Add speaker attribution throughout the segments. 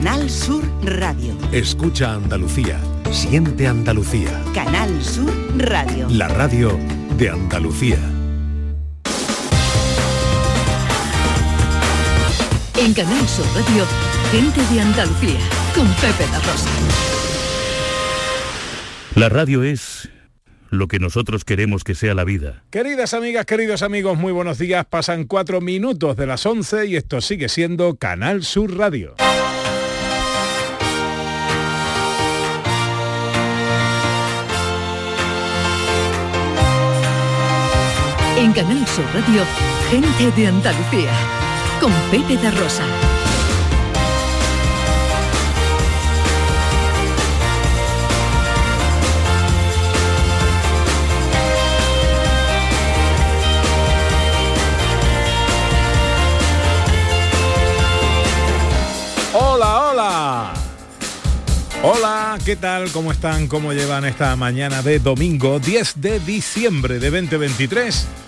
Speaker 1: Canal Sur Radio.
Speaker 2: Escucha Andalucía. Siente Andalucía.
Speaker 1: Canal Sur Radio.
Speaker 2: La radio de Andalucía.
Speaker 3: En Canal Sur Radio, gente de Andalucía, con Pepe La Rosa.
Speaker 4: La radio es lo que nosotros queremos que sea la vida.
Speaker 5: Queridas amigas, queridos amigos, muy buenos días. Pasan cuatro minutos de las 11 y esto sigue siendo Canal Sur Radio.
Speaker 3: En Canal Sur Radio, gente de Andalucía, con Pepe de Rosa.
Speaker 5: Hola, hola. Hola, ¿qué tal? ¿Cómo están? ¿Cómo llevan esta mañana de domingo 10 de diciembre de 2023?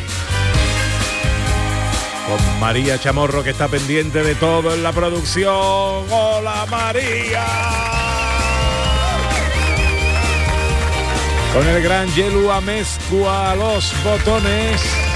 Speaker 5: Con María Chamorro que está pendiente de todo en la producción. ¡Hola María! Con el gran Yelu Amezcua a los botones.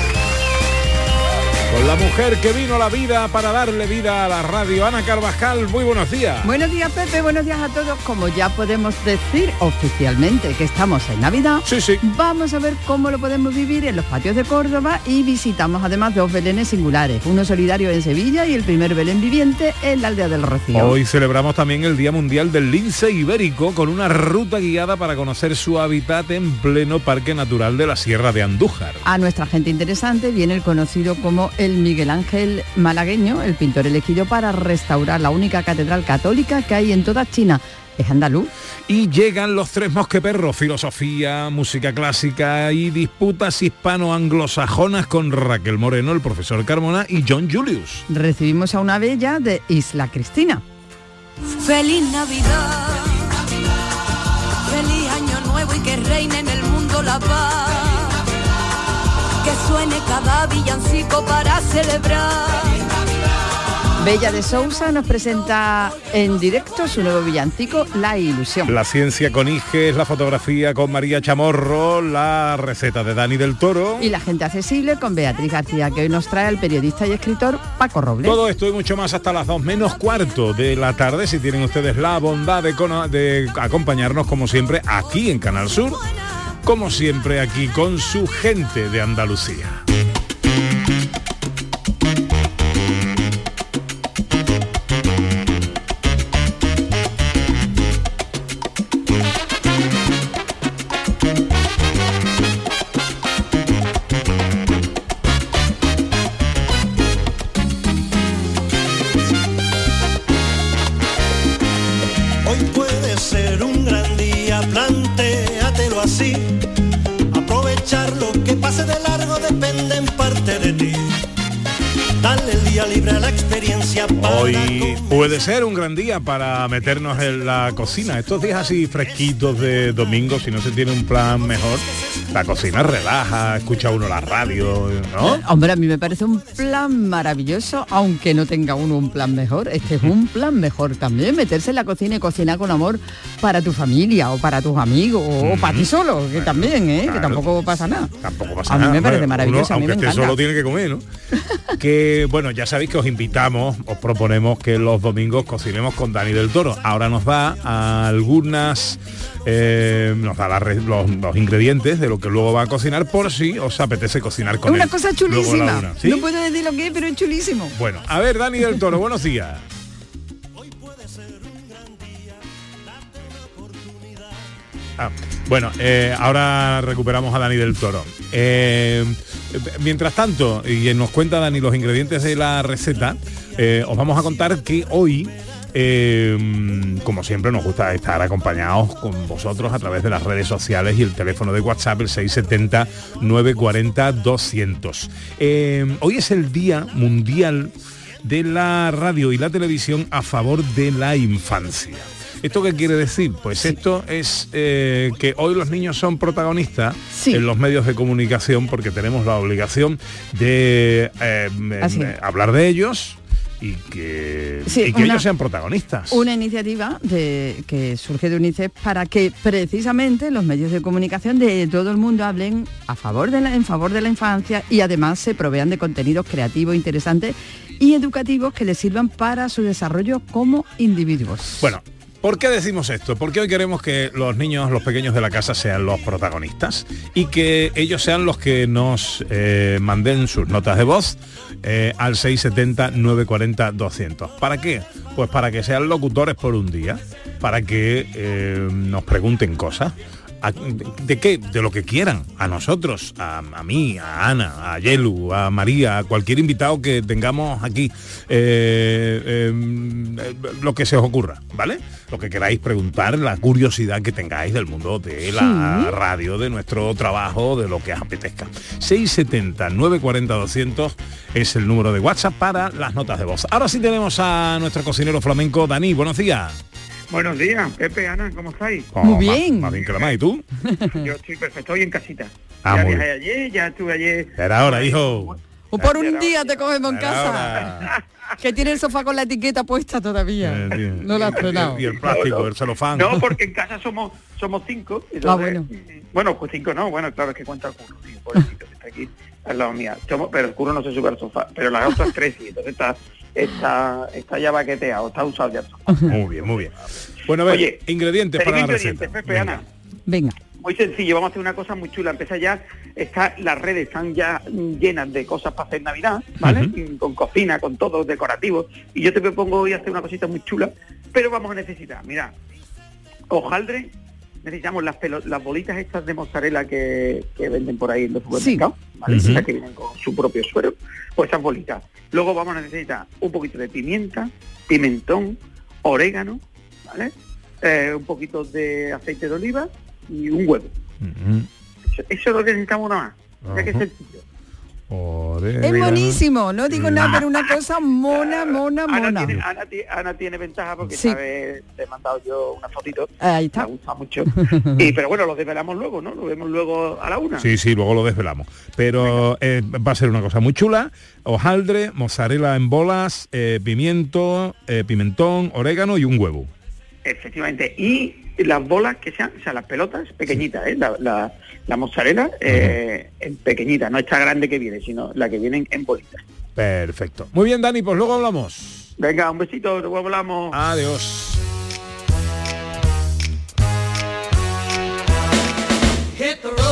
Speaker 5: Con la mujer que vino a la vida para darle vida a la radio, Ana Carvajal, muy buenos días.
Speaker 6: Buenos días Pepe, buenos días a todos. Como ya podemos decir oficialmente que estamos en Navidad,
Speaker 5: sí, sí.
Speaker 6: vamos a ver cómo lo podemos vivir en los patios de Córdoba y visitamos además dos belenes singulares, uno solidario en Sevilla y el primer belén viviente en la aldea del Rocío.
Speaker 5: Hoy celebramos también el Día Mundial del Lince Ibérico con una ruta guiada para conocer su hábitat en pleno Parque Natural de la Sierra de Andújar.
Speaker 6: A nuestra gente interesante viene el conocido como el Miguel Ángel Malagueño, el pintor elegido para restaurar la única catedral católica que hay en toda China. Es andaluz.
Speaker 5: Y llegan los tres mosqueperros, filosofía, música clásica y disputas hispano-anglosajonas con Raquel Moreno, el profesor Carmona y John Julius.
Speaker 6: Recibimos a una bella de Isla Cristina.
Speaker 7: Feliz Navidad, feliz Año Nuevo y que reine en el mundo la paz que suene cada villancico para celebrar.
Speaker 6: Bella de Sousa nos presenta en directo su nuevo villancico, La Ilusión.
Speaker 5: La ciencia con Iges, la fotografía con María Chamorro, la receta de Dani del Toro.
Speaker 6: Y la gente accesible con Beatriz García, que hoy nos trae el periodista y escritor Paco Robles.
Speaker 5: Todo esto y mucho más hasta las 2 menos cuarto de la tarde, si tienen ustedes la bondad de, de acompañarnos como siempre aquí en Canal Sur como siempre aquí con su gente de Andalucía.
Speaker 8: Experiencia.
Speaker 5: Hoy puede ser un gran día para meternos en la cocina. Estos días así fresquitos de domingo, si no se tiene un plan mejor, la cocina relaja, escucha uno la radio, ¿no?
Speaker 6: Hombre, a mí me parece un plan maravilloso, aunque no tenga uno un plan mejor. Este es un plan mejor también, meterse en la cocina y cocinar con amor para tu familia o para tus amigos o para ti solo, que también, ¿eh? Que tampoco pasa nada.
Speaker 5: Tampoco pasa
Speaker 6: A mí
Speaker 5: nada.
Speaker 6: me parece
Speaker 5: Uno,
Speaker 6: maravilloso, a mí
Speaker 5: aunque
Speaker 6: me
Speaker 5: esté
Speaker 6: encanta.
Speaker 5: solo tiene que comer, ¿no? que bueno, ya sabéis que os invitamos, os proponemos que los domingos cocinemos con Dani del Toro. Ahora nos da algunas, eh, nos da la los, los ingredientes de lo que luego va a cocinar por si os apetece cocinar con
Speaker 6: una
Speaker 5: él
Speaker 6: cosa chulísima.
Speaker 5: una. ¿Sí?
Speaker 6: No puedo decir lo que es, pero es chulísimo.
Speaker 5: Bueno, a ver, Dani del Toro, buenos días. Ah, bueno, eh, ahora recuperamos a Dani del Toro. Eh, mientras tanto, y nos cuenta Dani los ingredientes de la receta, eh, os vamos a contar que hoy Eh, como siempre nos gusta estar acompañados con vosotros a través de las redes sociales y el teléfono de WhatsApp el 670 940 200. Eh, hoy es el Día Mundial de la Radio y la Televisión a favor de la infancia. ¿Esto qué quiere decir? Pues esto es eh, que hoy los niños son protagonistas
Speaker 6: Sí.
Speaker 5: en los medios de comunicación porque tenemos la obligación de eh,
Speaker 6: Así
Speaker 5: eh, hablar de ellos y que,
Speaker 6: Sí,
Speaker 5: y que
Speaker 6: una-
Speaker 5: ellos sean protagonistas.
Speaker 6: Una iniciativa de, que surge de UNICEF para que precisamente los medios de comunicación de todo el mundo hablen a favor de la, en favor de la infancia y además se provean de contenidos creativos, interesantes y educativos que les sirvan para su desarrollo como individuos.
Speaker 5: Bueno, ¿por qué decimos esto? Porque hoy queremos que los niños, los pequeños de la casa sean los protagonistas y que ellos sean los que nos eh, manden sus notas de voz eh, al 670-940-200. ¿Para qué? Pues para que sean locutores por un día, para que eh, nos pregunten cosas. ¿A- ¿De qué? De lo que quieran, a nosotros, a, a mí, a Ana, a Yelu, a María, a cualquier invitado que tengamos aquí, eh, eh, eh, lo que se os ocurra, ¿vale? Lo que queráis preguntar, la curiosidad que tengáis del mundo de la radio, de nuestro trabajo, de lo que os apetezca. 670 940 200 es el número de WhatsApp para las notas de voz. Ahora sí tenemos a nuestro cocinero flamenco, Dani, buenos días.
Speaker 9: Buenos días, Pepe, Ana, ¿cómo estáis?
Speaker 5: Oh,
Speaker 6: Muy bien.
Speaker 5: Más, bien que la más, ¿y tú?
Speaker 9: Yo estoy perfecto, estoy en casita.
Speaker 5: Ah,
Speaker 9: ya
Speaker 5: muy
Speaker 9: viajé ayer, ya estuve ayer.
Speaker 5: Era hora, hijo.
Speaker 6: o por un día te cogemos en casa. Que tiene el sofá con la etiqueta puesta todavía.
Speaker 5: Eh,
Speaker 6: no lo has estrenado.
Speaker 5: Y el plástico, el celofán.
Speaker 9: No, porque en casa somos somos cinco. entonces-
Speaker 6: Ah, bueno.
Speaker 9: Bueno, pues cinco no, bueno, claro, es que cuenta el curro, tío, pobrecito, que está aquí al lado mía. Pero el curro no se sube al sofá, pero las otras tres sí, entonces está, está, está ya baqueteado, está usado ya el sofá.
Speaker 5: Muy bien, muy bien. Bueno, a ver,
Speaker 9: Oye,
Speaker 5: ingredientes para la
Speaker 9: ingredientes,
Speaker 5: receta.
Speaker 9: Pepe,
Speaker 5: Venga.
Speaker 9: Ana.
Speaker 6: Venga.
Speaker 9: Muy sencillo, vamos a hacer una cosa muy chula. Empieza ya, está, las redes están ya llenas de cosas para hacer Navidad, ¿vale? Con cocina, con todo, decorativo. Y yo te propongo hoy hacer una cosita muy chula, pero vamos a necesitar, mira, hojaldre, necesitamos las, las bolitas estas de mozzarella que, que venden por ahí en los supermercados, ¿vale?
Speaker 5: Ujú.
Speaker 9: Esas que vienen con su propio suero, pues esas bolitas. Luego vamos a necesitar un poquito de pimienta, pimentón, orégano, ¿vale? Eh, un poquito de aceite de oliva y un huevo. Eso, eso es lo que necesitamos nada más. Ya que es sencillo.
Speaker 6: Es buenísimo, no digo nada, pero una cosa mona, mona,
Speaker 9: Ana
Speaker 6: mona.
Speaker 9: tiene, Ana, ti- Ana tiene ventaja porque
Speaker 6: Sí.
Speaker 9: sabe, le he mandado yo una fotito,
Speaker 6: Ahí
Speaker 9: me
Speaker 6: está.
Speaker 9: gusta mucho. y pero bueno, lo desvelamos luego, ¿no? Lo vemos luego a la una.
Speaker 5: Sí, sí, luego lo desvelamos. Pero eh, va a ser una cosa muy chula. Hojaldre, mozzarella en bolas, eh, pimiento, eh, pimentón, orégano y un huevo.
Speaker 9: Efectivamente. Y las bolas que sean, o sea, las pelotas pequeñitas, ¿eh? La, la, la mozzarella eh, en pequeñita, no esta grande que viene, sino la que vienen en bolitas.
Speaker 5: Perfecto. Muy bien, Dani, pues luego hablamos.
Speaker 9: Venga, un besito, luego hablamos.
Speaker 5: Adiós.
Speaker 7: Hit the road,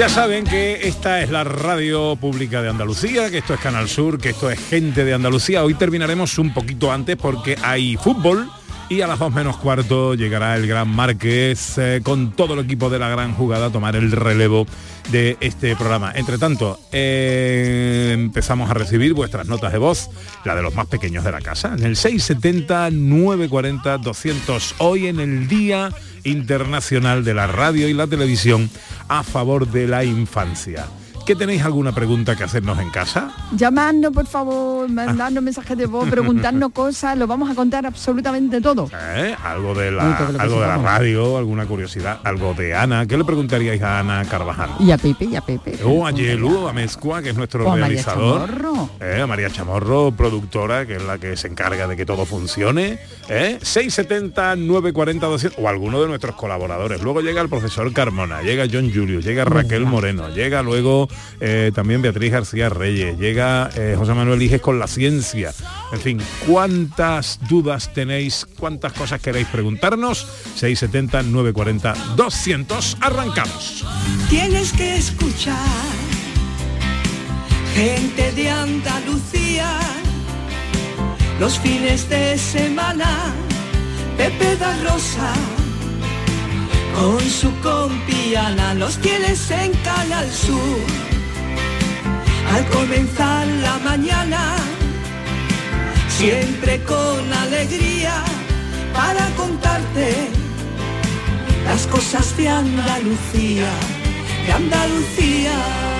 Speaker 5: Ya saben que esta es la radio pública de Andalucía, que esto es Canal Sur, que esto es gente de Andalucía. Hoy terminaremos un poquito antes porque hay fútbol y a las dos menos cuarto llegará el Gran Márquez eh, con todo el equipo de la gran jugada a tomar el relevo de este programa. Entre tanto, eh, empezamos a recibir vuestras notas de voz, la de los más pequeños de la casa, en el 670 940 200 hoy en el Día Internacional de la Radio y la Televisión a favor de la infancia. ¿Qué tenéis alguna pregunta que hacernos en casa?
Speaker 6: Llamadnos, por favor, mandadnos mensajes de voz, preguntarnos cosas, lo vamos a contar absolutamente todo.
Speaker 5: ¿Eh? Algo de la, algo de radio, alguna curiosidad, algo de Ana. ¿Qué le preguntaríais a Ana Carvajal?
Speaker 6: Y a Pepe, y a Pepe.
Speaker 5: O a Yelu, a Mezcua, que es nuestro
Speaker 6: O a María
Speaker 5: realizador.
Speaker 6: Chamorro.
Speaker 5: Eh, a María Chamorro, productora, que es la que se encarga de que todo funcione. ¿Eh? 670 940 200 o alguno de nuestros colaboradores. Luego llega el profesor Carmona, llega John Julius, llega Raquel Moreno, llega luego eh, también Beatriz García Reyes, llega eh, José Manuel Iges con la ciencia. En fin, ¿cuántas dudas tenéis? ¿Cuántas cosas queréis preguntarnos? 670 940 200. Arrancamos.
Speaker 7: Tienes que escuchar gente de Andalucía los fines de semana. Pepe da Rosa con su compiana los tienes en Canal Sur al comenzar la mañana, siempre con alegría para contarte las cosas de Andalucía, de Andalucía.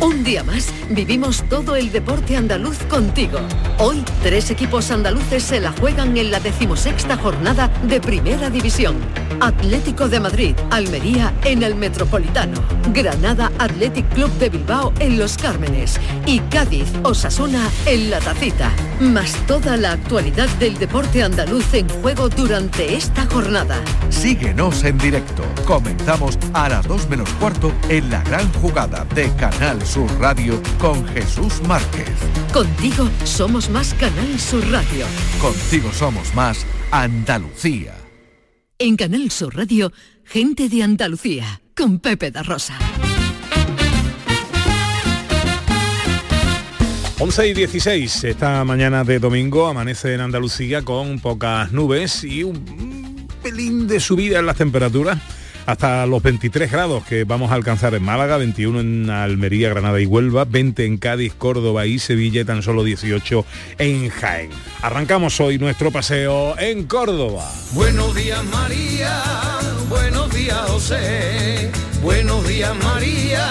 Speaker 3: Un día más vivimos todo el deporte andaluz contigo. Hoy tres equipos andaluces se la juegan en la decimosexta jornada de Primera División. Atlético de Madrid, Almería en el Metropolitano, Granada Athletic Club de Bilbao en Los Cármenes y Cádiz Osasuna en La Tacita. Más toda la actualidad del deporte andaluz en juego durante esta jornada.
Speaker 10: Síguenos en directo. Comenzamos a las 2 menos cuarto en la gran jugada de Canal Sur Radio con Jesús Márquez.
Speaker 3: Contigo somos más Canal Sur Radio.
Speaker 10: Contigo somos más Andalucía.
Speaker 3: En Canal Sur Radio, gente de Andalucía, con Pepe da Rosa.
Speaker 5: 11 y 16, esta mañana de domingo amanece en Andalucía con pocas nubes y un pelín de subida en las temperaturas hasta los 23 grados que vamos a alcanzar en Málaga, 21 en Almería, Granada y Huelva, 20 en Cádiz, Córdoba y Sevilla y tan solo 18 en Jaén. Arrancamos hoy nuestro paseo en Córdoba.
Speaker 7: Buenos días María, buenos días José, buenos días María,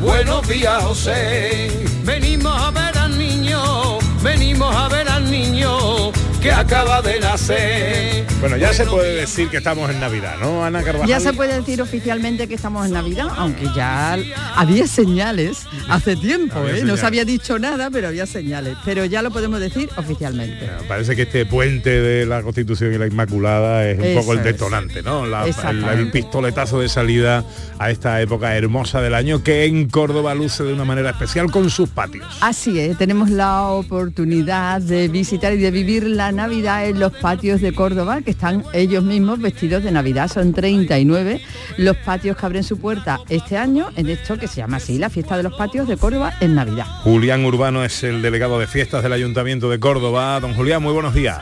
Speaker 7: buenos días José. Venimos a ver al niño, venimos a ver al niño que acaba de nacer.
Speaker 5: Bueno, ya se puede decir que estamos en Navidad, ¿no, Ana Carvajal?
Speaker 6: Ya se puede decir oficialmente que estamos en Navidad, aunque ya había señales hace tiempo,
Speaker 5: Había
Speaker 6: ¿eh? No se había dicho nada, pero había señales. Pero ya lo podemos decir oficialmente.
Speaker 5: Parece que este puente de la Constitución y la Inmaculada es un
Speaker 6: Eso
Speaker 5: poco el
Speaker 6: es.
Speaker 5: detonante, ¿no? La- el pistoletazo de salida a esta época hermosa del año que en Córdoba luce de una manera especial con sus patios.
Speaker 6: Así es, tenemos la oportunidad de visitar y de vivir la Navidad en los patios de Córdoba, que están ellos mismos vestidos de Navidad. Son 39 los patios que abren su puerta este año en esto que se llama así, la fiesta de los patios de Córdoba en Navidad.
Speaker 5: Julián Urbano es el delegado de fiestas del Ayuntamiento de Córdoba. Don Julián, muy buenos días.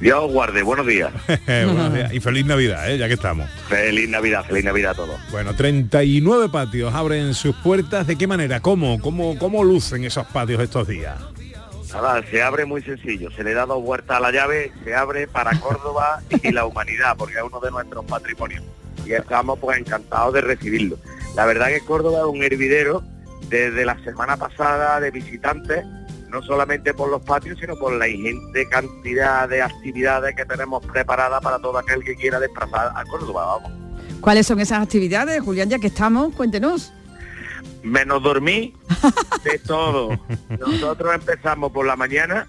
Speaker 11: Dios os guarde, buenos días.
Speaker 5: Buenos días. Y feliz Navidad, ¿eh? ya que estamos.
Speaker 11: Feliz Navidad, feliz Navidad a todos.
Speaker 5: Bueno, 39 patios abren sus puertas. ¿De qué manera? ¿Cómo? ¿Cómo, cómo lucen esos patios estos días?
Speaker 11: Nada, se abre muy sencillo, se le da dos vueltas a la llave, se abre para Córdoba y la humanidad, porque es uno de nuestros patrimonios. Y estamos pues encantados de recibirlo. La verdad que Córdoba es un hervidero desde la semana pasada de visitantes, no solamente por los patios, sino por la ingente cantidad de actividades que tenemos preparadas para todo aquel que quiera desplazar a Córdoba, vamos.
Speaker 6: ¿Cuáles son esas actividades, Julián? Ya que estamos, cuéntenos.
Speaker 11: Menos dormir, de todo. Nosotros empezamos por la mañana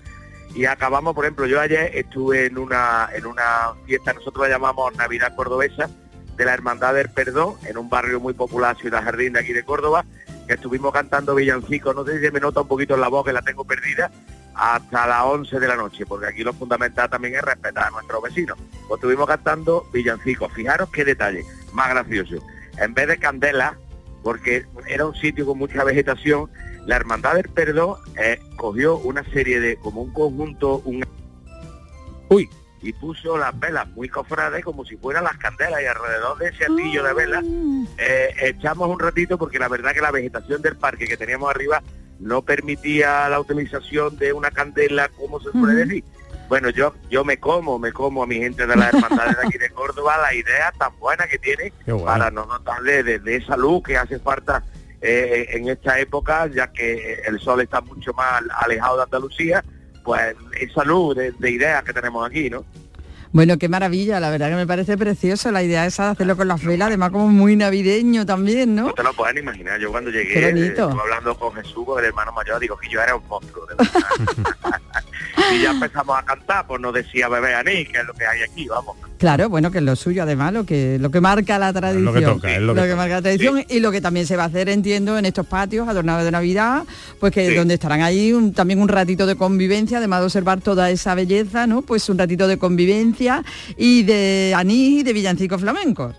Speaker 11: y acabamos, por ejemplo, yo ayer estuve en una en una fiesta, nosotros la llamamos Navidad Cordobesa, de la Hermandad del Perdón, en un barrio muy popular, Ciudad Jardín de aquí de Córdoba, que estuvimos cantando villancicos, no sé si me nota un poquito en la voz que la tengo perdida, hasta las 11 de la noche, porque aquí lo fundamental también es respetar a nuestros vecinos. Pues estuvimos cantando villancicos, fijaros qué detalle, más gracioso. En vez de candela, porque era un sitio con mucha vegetación, la Hermandad del Perdón eh, cogió una serie de, como un conjunto, un
Speaker 5: Uy.
Speaker 11: Y puso las velas muy cofrades como si fueran las candelas y alrededor de ese anillo de velas eh, echamos un ratito porque la verdad que la vegetación del parque que teníamos arriba no permitía la utilización de una candela como se suele decir. Bueno, yo yo me como, me como a mi gente de la hermandad de aquí de Córdoba la idea tan buena que tiene para no notarle de, de esa luz que hace falta eh, en esta época, ya que el sol está mucho más alejado de Andalucía, pues esa luz de, de ideas que tenemos aquí, ¿no?
Speaker 6: Bueno, qué maravilla, la verdad que me parece precioso la idea esa de hacerlo con las velas, además como muy navideño también, ¿no?
Speaker 11: No te lo pueden imaginar, yo cuando llegué, eh, estuve hablando con Jesús, con el hermano mayor, digo que yo era un monstruo, de verdad. y ya empezamos a cantar, pues nos decía bebé Aní, que es lo que hay aquí, vamos.
Speaker 6: Claro, bueno, que es lo suyo además, lo que lo que marca la tradición.
Speaker 5: lo que toca, es lo que toca.
Speaker 6: marca la tradición y lo que también se va a hacer, entiendo, en estos patios adornados de Navidad, pues que donde estarán ahí un- también un ratito de convivencia, además de observar toda esa belleza, ¿no? Pues un ratito de convivencia y de anís y de villancicos flamencos.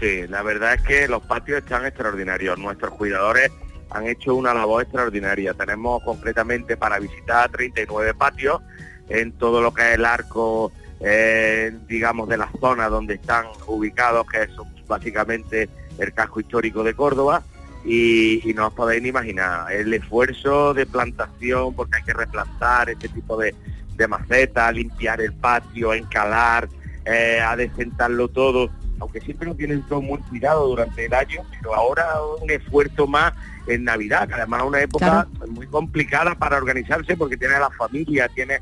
Speaker 11: Sí, la verdad es que los patios están extraordinarios. Nuestros cuidadores han hecho una labor extraordinaria. Tenemos concretamente para visitar 39 patios en todo lo que es el arco, eh, digamos, de la zona donde están ubicados, que es básicamente el casco histórico de Córdoba. Y, no os podéis ni imaginar el esfuerzo de plantación, porque hay que replantar este tipo de, de macetas, limpiar el patio, encalar, eh, adecentarlo todo, aunque siempre lo tienen todo muy cuidado durante el año, pero ahora un esfuerzo más en Navidad, que además es una época muy complicada para organizarse porque tiene la familia, tiene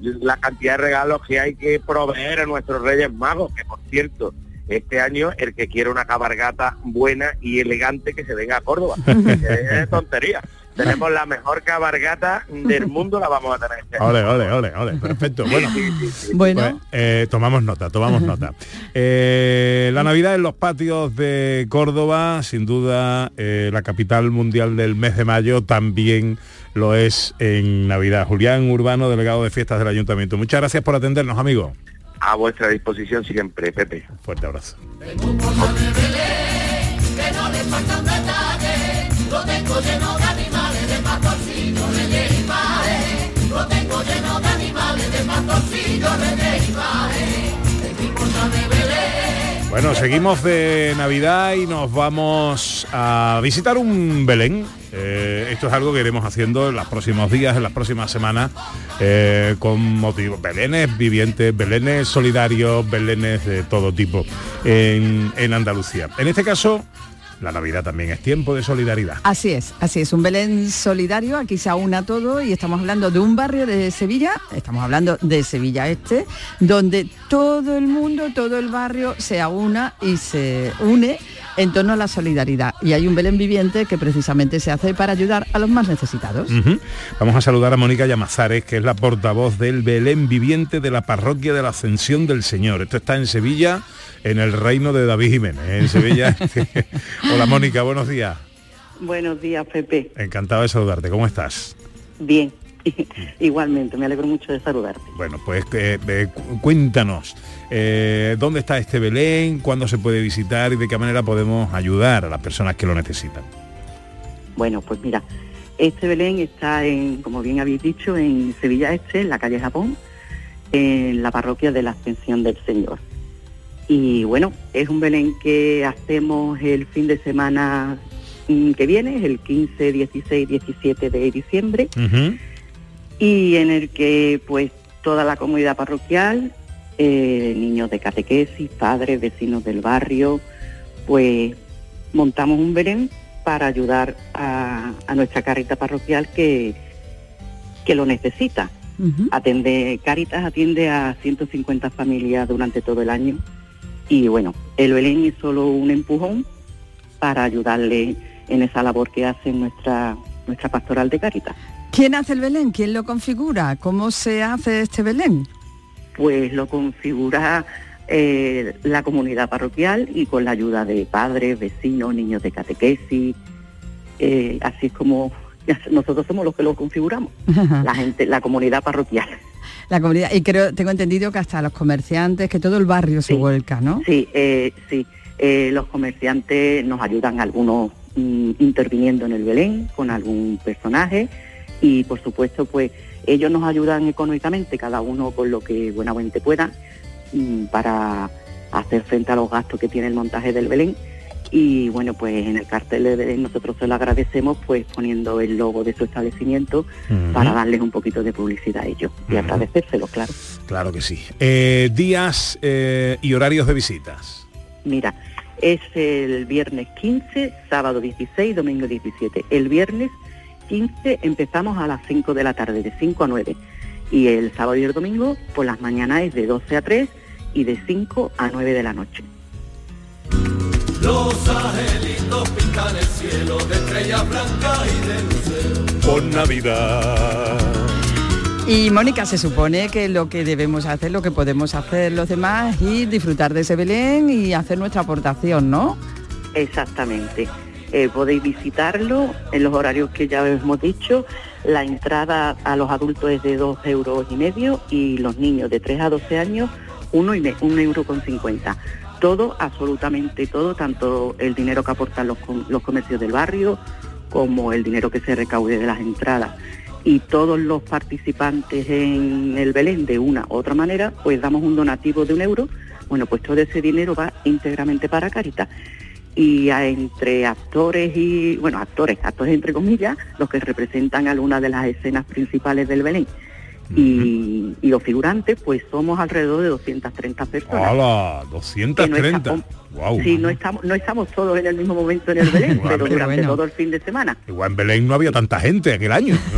Speaker 11: la cantidad de regalos que hay que proveer a nuestros Reyes Magos, que por cierto, este año el que quiere una cabargata buena y elegante que se venga a Córdoba. es tontería. Tenemos la mejor cabargata del mundo, la vamos a tener este.
Speaker 5: Ole, ole, ole, ole, perfecto. Bueno,
Speaker 6: Bueno.
Speaker 5: pues, eh, tomamos nota, tomamos nota. Eh, la Navidad en los patios de Córdoba, sin duda, eh, la capital mundial del mes de mayo, también lo es en Navidad. Julián Urbano, delegado de fiestas del Ayuntamiento. Muchas gracias por atendernos, amigo.
Speaker 11: A vuestra disposición siempre, Pepe.
Speaker 5: Fuerte abrazo.
Speaker 7: que no le faltan detalles, lo tengo lleno de
Speaker 5: Bueno, seguimos de Navidad y nos vamos a visitar un Belén. Eh, esto es algo que iremos haciendo en los próximos días, en las próximas semanas, eh, con motivos, Belenes vivientes, Belenes solidarios, Belenes de todo tipo en, en Andalucía. En este caso, la Navidad también es tiempo de solidaridad.
Speaker 6: Así es, así es, un Belén solidario, aquí se aúna todo y estamos hablando de un barrio de Sevilla, estamos hablando de Sevilla Este, donde todo el mundo, todo el barrio se aúna y se une en torno a la solidaridad. Y hay un Belén viviente que precisamente se hace para ayudar a los más necesitados.
Speaker 5: Vamos a saludar a Mónica Llamazares, que es la portavoz del Belén viviente de la parroquia de la Ascensión del Señor. Esto está en Sevilla, en el reino de David Jiménez, en Sevilla. Hola Mónica, buenos días.
Speaker 12: Buenos días, Pepe.
Speaker 5: Encantado de saludarte. ¿Cómo estás?
Speaker 12: Bien. Igualmente, me alegro mucho de saludarte.
Speaker 5: Bueno, pues eh, eh, cu- cuéntanos, eh, ¿dónde está este Belén? ¿Cuándo se puede visitar? ¿Y de qué manera podemos ayudar a las personas que lo necesitan?
Speaker 12: Bueno, pues mira, este Belén está en, como bien habéis dicho, en Sevilla Este, en la calle Japón, en la parroquia de la Ascensión del Señor. Y bueno, es un Belén que hacemos el fin de semana mm, que viene, el 15, 16, 17 de diciembre. y en el que pues toda la comunidad parroquial, eh, niños de catequesis, padres, vecinos del barrio, pues montamos un Belén para ayudar a, a nuestra carita parroquial que, que lo necesita. Atende, Caritas atiende a 150 familias durante todo el año y bueno, el Belén es solo un empujón para ayudarle en esa labor que hace nuestra, nuestra pastoral de Caritas.
Speaker 6: ¿Quién hace el Belén? ¿Quién lo configura? ¿Cómo se hace este Belén?
Speaker 12: pues lo configura eh, la comunidad parroquial y con la ayuda de padres, vecinos, niños de catequesis. eh, así es como nosotros somos los que lo configuramos, la gente, la comunidad parroquial.
Speaker 6: La comunidad, y creo, tengo entendido que hasta los comerciantes, que todo el barrio se vuelca, ¿no?
Speaker 12: Sí, eh, sí. eh, los comerciantes nos ayudan algunos mm, interviniendo en el Belén con algún personaje y por supuesto pues ellos nos ayudan económicamente, cada uno con lo que buenamente pueda, mm, para hacer frente a los gastos que tiene el montaje del Belén. Y bueno, pues en el cartel nosotros se lo agradecemos pues poniendo el logo de su establecimiento
Speaker 5: Ujú.
Speaker 12: para darles un poquito de publicidad a ellos y
Speaker 5: Ujú.
Speaker 12: agradecérselo, claro.
Speaker 5: Claro que sí. Eh, días eh, y horarios de visitas.
Speaker 12: Mira, es el viernes 15, sábado 16, domingo 17. El viernes 15 empezamos a las 5 de la tarde, de 5 a 9. Y el sábado y el domingo, por las mañanas es de 12 a 3 y de 5 a 9 de la noche.
Speaker 7: Los angelitos pintan el cielo de estrellas blancas y de luceros.
Speaker 5: Por Navidad.
Speaker 6: Y Mónica, se supone que lo que debemos hacer, lo que podemos hacer los demás es ir, disfrutar de ese Belén y hacer nuestra aportación, ¿no?
Speaker 12: Exactamente. Eh, podéis visitarlo en los horarios que ya os hemos dicho. La entrada a los adultos es de 2 euros y medio y los niños de 3 a 12 años, uno y me- un euro con 50. Todo, absolutamente todo, tanto el dinero que aportan los, los comercios del barrio como el dinero que se recaude de las entradas. Y todos los participantes en el Belén de una u otra manera, pues damos un donativo de un euro. Bueno, pues todo ese dinero va íntegramente para Caritas y entre actores y, bueno, actores, actores entre comillas, los que representan algunas de las escenas principales del Belén. Y, y los figurantes, pues somos alrededor de 230 personas.
Speaker 5: ¡Hala!
Speaker 12: Que no
Speaker 5: 230.
Speaker 12: estamos-
Speaker 5: Wow.
Speaker 12: Sí, no estamos, no estamos todos en el mismo momento en el Belén, pero
Speaker 5: pero
Speaker 12: durante
Speaker 5: bueno.
Speaker 12: todo el fin de semana.
Speaker 5: Igual en Belén no había tanta gente aquel año.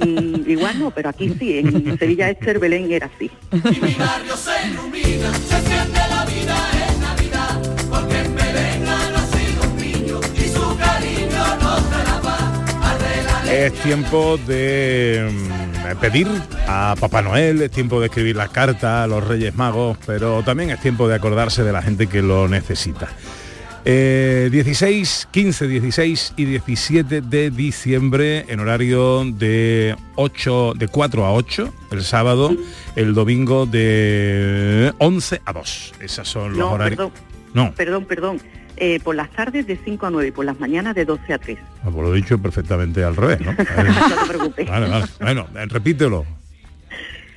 Speaker 12: Mm, igual no, pero aquí sí, en Sevilla Este el Belén era así.
Speaker 7: Mi barrio se ilumina, se
Speaker 5: Es tiempo de mm, pedir a Papá Noel, es tiempo de escribir las cartas a los Reyes Magos, pero también es tiempo de acordarse de la gente que lo necesita. Eh, 16, 15, 16 y 17 de diciembre en horario de 8 de 4 a 8 el sábado, el domingo de 11 a 2. Esos son los
Speaker 12: No,
Speaker 5: horarios.
Speaker 12: perdón,
Speaker 5: No,
Speaker 12: perdón, perdón. Eh, por las tardes de 5 a 9 y por las mañanas de 12 a 3.
Speaker 5: pues lo he dicho perfectamente al revés, ¿no?
Speaker 12: no te preocupes.
Speaker 5: Vale, vale. Bueno, eh, repítelo.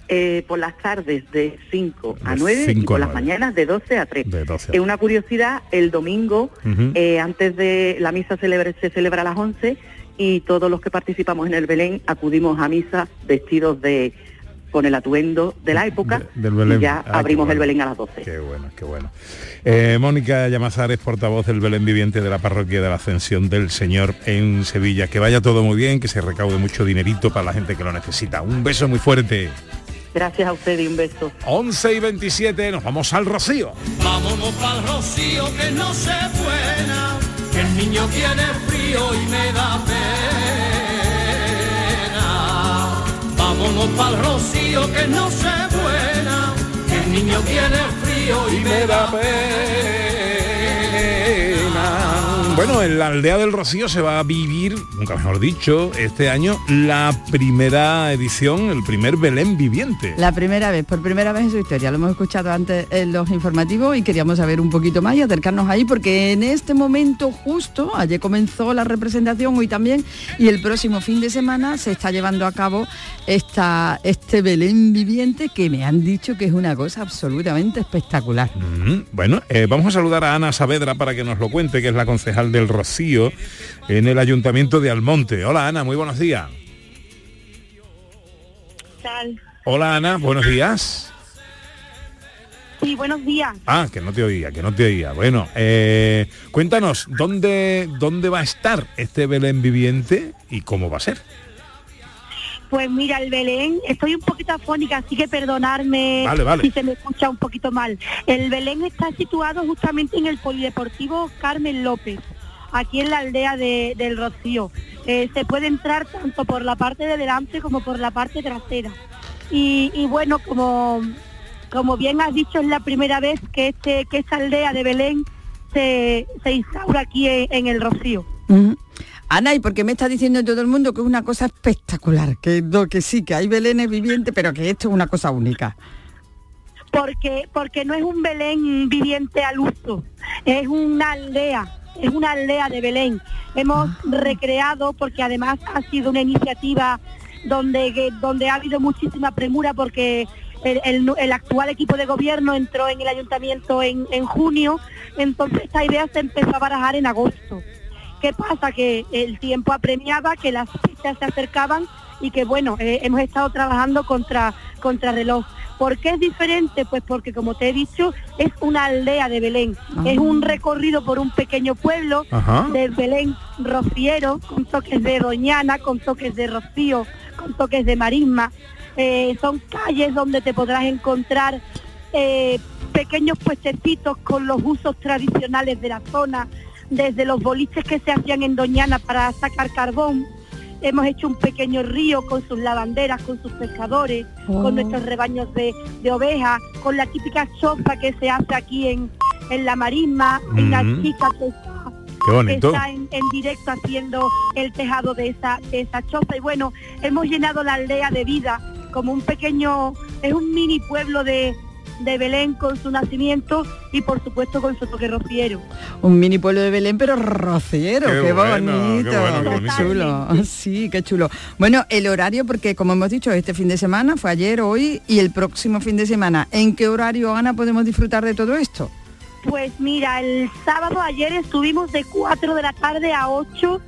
Speaker 12: Eh, por las tardes de 5 a
Speaker 5: De
Speaker 12: 9 y
Speaker 5: 5 a
Speaker 12: por las
Speaker 5: 9.
Speaker 12: mañanas de 12 a 3.
Speaker 5: De 12 a
Speaker 12: Eh, una curiosidad, el domingo,
Speaker 5: Ujú.
Speaker 12: eh, antes de la misa celebre- se celebra a las 11 y todos los que participamos en el Belén acudimos a misa vestidos de con el atuendo de la época
Speaker 5: del Belén.
Speaker 12: y ya
Speaker 5: Ah,
Speaker 12: abrimos el. Belén a las 12.
Speaker 5: Qué bueno, qué bueno. Eh, Mónica Llamazar es portavoz del Belén Viviente de la Parroquia de la Ascensión del Señor en Sevilla. Que vaya todo muy bien, que se recaude mucho dinerito para la gente que lo necesita. Un beso muy fuerte.
Speaker 12: Gracias a usted y un beso.
Speaker 5: 11 y 27, nos vamos al Rocío.
Speaker 7: Vámonos pa'l rocío que no se buena, que el niño tiene frío y me da pena. Vámonos pa'l rocío que no se buena, el niño tiene frío y me da
Speaker 5: Bueno, en la aldea del Rocío se va a vivir, nunca mejor dicho, este año la primera edición, el primer Belén viviente.
Speaker 6: La primera vez, por primera vez en su historia. Lo hemos escuchado antes en los informativos y queríamos saber un poquito más y acercarnos ahí porque en este momento justo, ayer comenzó la representación, hoy también, y el próximo fin de semana se está llevando a cabo esta, este Belén viviente que me han dicho que es una cosa absolutamente espectacular.
Speaker 5: Mm, Bueno, eh, vamos a saludar a Ana Saavedra para que nos lo cuente, que es la concejal del Rocío en el Ayuntamiento de Almonte. Hola Ana, muy buenos días.
Speaker 13: tal?
Speaker 5: Hola Ana, buenos días.
Speaker 13: Sí, buenos días.
Speaker 5: Ah, que no te oía, que no te oía. Bueno, eh, cuéntanos, ¿dónde, ¿dónde va a estar este Belén viviente y cómo va a ser?
Speaker 13: Pues mira, el Belén, estoy un poquito afónica, así que perdonarme
Speaker 5: Vale, vale.
Speaker 13: si se me escucha un poquito mal. El Belén está situado justamente en el Polideportivo Carmen López, aquí en la aldea de- del Rocío. Eh, se puede entrar tanto por la parte de delante como por la parte trasera. Y, y bueno, como, como bien has dicho, es la primera vez que, este, que esta aldea de Belén se, se instaura aquí en- en el Rocío.
Speaker 6: Ana, ¿y por qué me está diciendo todo el mundo que es una cosa espectacular? Que, que sí, que hay Belenes vivientes, pero que esto es una cosa única.
Speaker 13: porque porque no es un Belén viviente al uso, es una aldea, es una aldea de Belén. Hemos recreado, porque además ha sido una iniciativa donde, donde ha habido muchísima premura porque el, el- el actual equipo de gobierno entró en el ayuntamiento en, en junio, entonces esta idea se empezó a barajar en agosto. ¿Qué pasa? Que el tiempo apremiaba, que las fechas se acercaban y que bueno, eh, hemos estado trabajando contra, contra reloj. ¿Por qué es diferente? Pues porque como te he dicho, es una aldea de Belén.
Speaker 6: Ah.
Speaker 13: Es un recorrido por un pequeño pueblo
Speaker 5: Ajá.
Speaker 13: de Belén rociero, con toques de Doñana, con toques de Rocío, con toques de Marisma. Eh, son calles donde te podrás encontrar eh, pequeños puestecitos con los usos tradicionales de la zona, desde los boliches que se hacían en Doñana para sacar carbón. Hemos hecho un pequeño río con sus lavanderas, con sus pescadores,
Speaker 6: Oh.
Speaker 13: con nuestros rebaños de, de ovejas, con la típica choza que se hace aquí en, en la marisma, en la
Speaker 5: Mm.
Speaker 13: chica que está
Speaker 5: Qué bonito.
Speaker 13: está en, en directo haciendo el tejado de esa, de esa choza. Y bueno, hemos llenado la aldea de vida como un pequeño, es un mini pueblo de, de Belén con su nacimiento y por supuesto con su toque rociero.
Speaker 6: Un mini pueblo de Belén, pero rociero,
Speaker 13: Qué
Speaker 6: qué,
Speaker 13: bueno,
Speaker 6: bonito,
Speaker 13: qué bueno, qué
Speaker 6: qué
Speaker 13: bonito.
Speaker 6: chulo. Sí, qué chulo. Bueno, el horario, porque como hemos dicho, este fin de semana fue ayer, hoy y el próximo fin de semana. ¿En qué horario, Ana, podemos disfrutar de todo esto?
Speaker 13: Pues mira, el sábado ayer estuvimos de 4 de la tarde a 8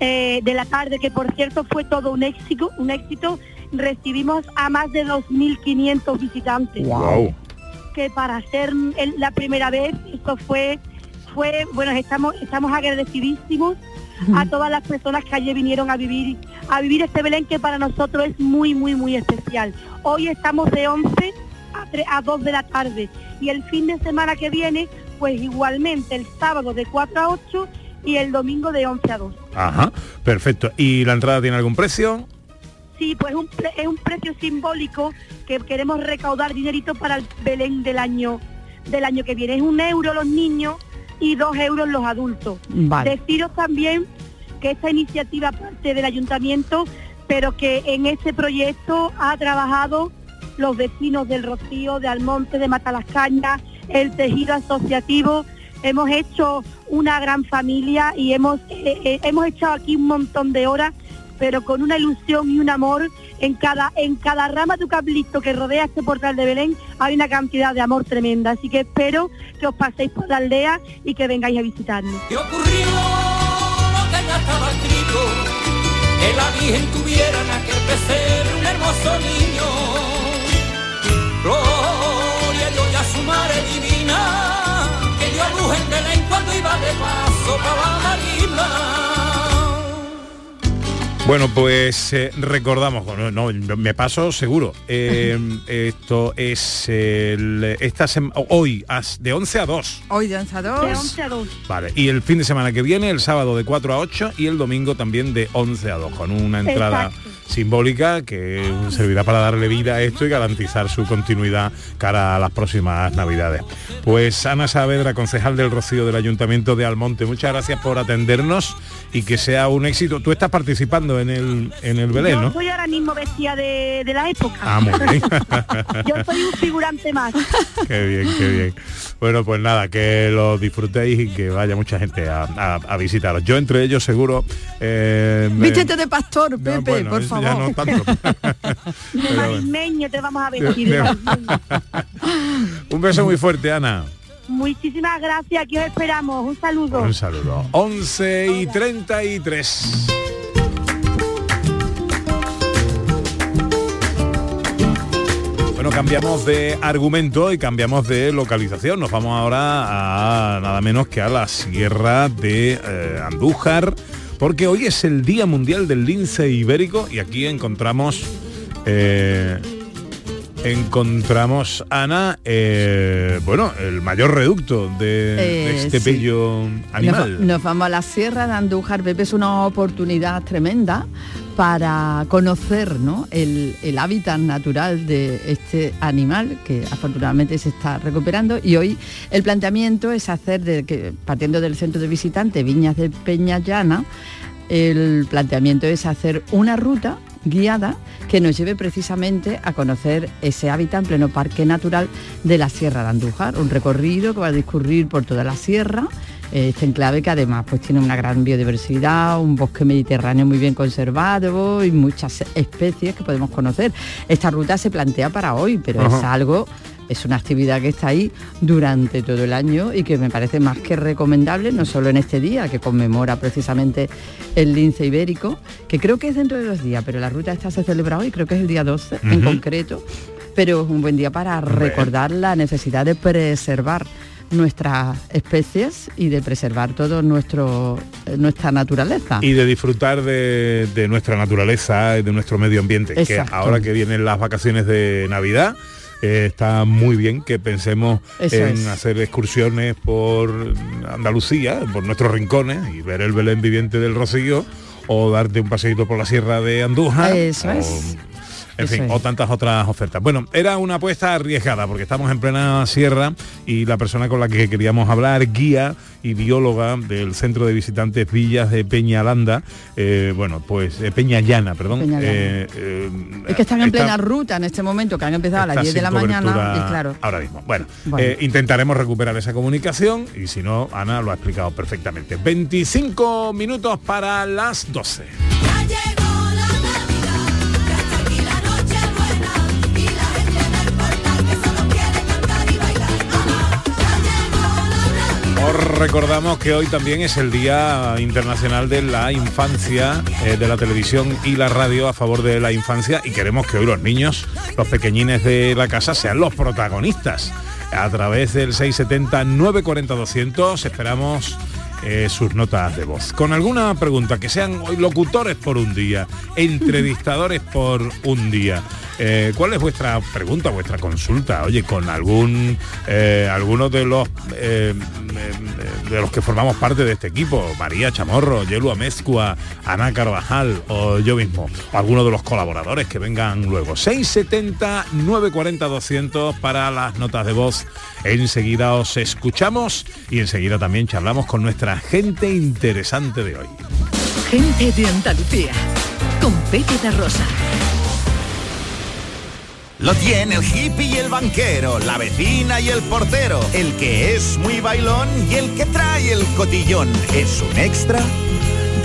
Speaker 13: eh, de la tarde, que por cierto fue todo un éxito, un éxito. Recibimos a más de 2.500 visitantes.
Speaker 5: Guau.
Speaker 13: Que para ser la primera vez, esto fue, fue, bueno, estamos, estamos agradecidísimos a todas las personas que ayer vinieron a vivir, a vivir este Belén que para nosotros es muy, muy, muy especial. Hoy estamos de 11 a, 3 a 2 de la tarde y el fin de semana que viene, pues igualmente el sábado de 4 a 8 y el domingo de 11 a 2.
Speaker 5: Ajá, perfecto. ¿Y la entrada tiene algún precio?
Speaker 13: Sí, pues un es un precio simbólico que queremos recaudar dinerito para el Belén del año del año que viene. Es un euro los niños y dos euros los adultos.
Speaker 6: Vale.
Speaker 13: Deciros también que esta iniciativa parte del ayuntamiento, pero que en este proyecto ha trabajado los vecinos del Rocío, de Almonte, de Matalascañas, el tejido asociativo. Hemos hecho una gran familia y hemos, eh, eh, hemos echado aquí un montón de horas, pero con una ilusión y un amor en cada, en cada rama de eucalipto que rodea este portal de Belén hay una cantidad de amor tremenda. Así que espero que os paséis por la aldea y que vengáis a visitarnos.
Speaker 7: ¿Qué ocurrió? Lo que ya estaba escrito, que la Virgen tuviera en aquel pesebre un hermoso niño. Gloria a y a su madre divina, que dio a luz en Belén cuando iba de paso para la marisma.
Speaker 5: Bueno, pues eh, recordamos, bueno, no, me paso seguro. Eh, esto es el, esta hoy as- de 11 a 2.
Speaker 6: Hoy de 11 a 2.
Speaker 13: De 11 a 2.
Speaker 5: Vale, y el fin de semana que viene, el sábado de 4 a 8 y el domingo también de 11 a 2, con una entrada
Speaker 13: Exacto.
Speaker 5: simbólica que servirá para darle vida a esto y garantizar su continuidad cara a las próximas navidades. Pues Ana Saavedra, concejal del Rocío del Ayuntamiento de Almonte, muchas gracias por atendernos y que sea un éxito. Tú estás participando en el, en el Belén,
Speaker 13: Yo
Speaker 5: ¿no?
Speaker 13: soy ahora mismo vestida de, de la época.
Speaker 5: Ah, muy bien.
Speaker 13: Yo soy un figurante más.
Speaker 5: qué bien, qué bien. Bueno, pues nada, que lo disfrutéis y que vaya mucha gente a, a- a visitaros. Yo entre ellos seguro... eh,
Speaker 6: Vístete de pastor, Pepe,
Speaker 5: bueno,
Speaker 6: por favor.
Speaker 5: ya no tanto.
Speaker 13: De marismeño te vamos a vestir.
Speaker 5: De-
Speaker 13: de.
Speaker 5: Un beso muy fuerte, Ana.
Speaker 13: Muchísimas gracias, aquí os esperamos. Un saludo.
Speaker 5: Un saludo. 11 y 33. Bueno, cambiamos de argumento y cambiamos de localización. Nos vamos ahora a nada menos que a la Sierra de eh, Andújar, porque hoy es el Día Mundial del Lince Ibérico y aquí encontramos eh, encontramos Ana eh, bueno el mayor reducto de, de
Speaker 6: Eh,
Speaker 5: este
Speaker 6: sí.
Speaker 5: bello animal
Speaker 6: Nos, va- nos vamos a la Sierra de Andújar, Pepe, es una oportunidad tremenda para conocer ¿no? el, el hábitat natural de este animal que afortunadamente se está recuperando y hoy el planteamiento es hacer, de, que, partiendo del centro de visitantes Viñas de Peña Llana, el planteamiento es hacer una ruta guiada que nos lleve precisamente a conocer ese hábitat en pleno parque natural de la Sierra de Andújar, un recorrido que va a discurrir por toda la sierra este enclave que además pues tiene una gran biodiversidad, un bosque mediterráneo muy bien conservado y muchas especies que podemos conocer. Esta ruta se plantea para hoy, pero es algo es una actividad que está ahí durante todo el año y que me parece más que recomendable, no solo en este día que conmemora precisamente el lince ibérico, que creo que es dentro de dos días, pero la ruta esta se celebra hoy, creo que es el día 12 en concreto, pero es un buen día para recordar la necesidad de preservar nuestras especies y de preservar todo nuestro eh, nuestra naturaleza.
Speaker 5: y de disfrutar de, de nuestra naturaleza y de nuestro medio ambiente. Que ahora que vienen las vacaciones de Navidad, eh, está muy bien que pensemos
Speaker 6: Eso
Speaker 5: en
Speaker 6: es.
Speaker 5: hacer excursiones por Andalucía, por nuestros rincones y ver el Belén viviente del Rocío o darte un paseíto por la sierra de Andújar.
Speaker 6: Eso
Speaker 5: o-
Speaker 6: es.
Speaker 5: En fin,
Speaker 6: es.
Speaker 5: o tantas otras ofertas. Bueno, era una apuesta arriesgada porque estamos en plena sierra y la persona con la que queríamos hablar, guía y bióloga del Centro de Visitantes Villas de Peñalanda, eh, bueno, pues eh, Peñallana, perdón. Eh, eh,
Speaker 6: Es que están en
Speaker 5: está-
Speaker 6: plena ruta en este momento, que han empezado a las
Speaker 5: está
Speaker 6: 10 de la mañana
Speaker 5: cobertura
Speaker 6: y claro.
Speaker 5: Ahora mismo. Bueno,
Speaker 6: Bueno.
Speaker 5: eh, intentaremos recuperar esa comunicación y si no, Ana lo ha explicado perfectamente. 25 minutos para las 12. Os recordamos que hoy también es el Día Internacional de la Infancia, eh, de la televisión y la radio a favor de la infancia y queremos que hoy los niños, los pequeñines de la casa, sean los protagonistas. A través del 670-940-200 esperamos eh, sus notas de voz. Con alguna pregunta, que sean hoy locutores por un día, entrevistadores por un día. Eh, ¿Cuál es vuestra pregunta, vuestra consulta? Oye, con algún eh, alguno de los eh, eh, de los que formamos parte de este equipo, María Chamorro, Yelu Amezcua, Ana Carvajal o yo mismo, o alguno de los colaboradores que vengan luego. 670 940 200 para las notas de voz. Enseguida os escuchamos y enseguida también charlamos con nuestra gente interesante de hoy.
Speaker 3: Gente de Andalucía, con Pepe de Rosa.
Speaker 14: Lo tiene el hippie y el banquero, la vecina y el portero, el que es muy bailón y el que trae el cotillón. Es un extra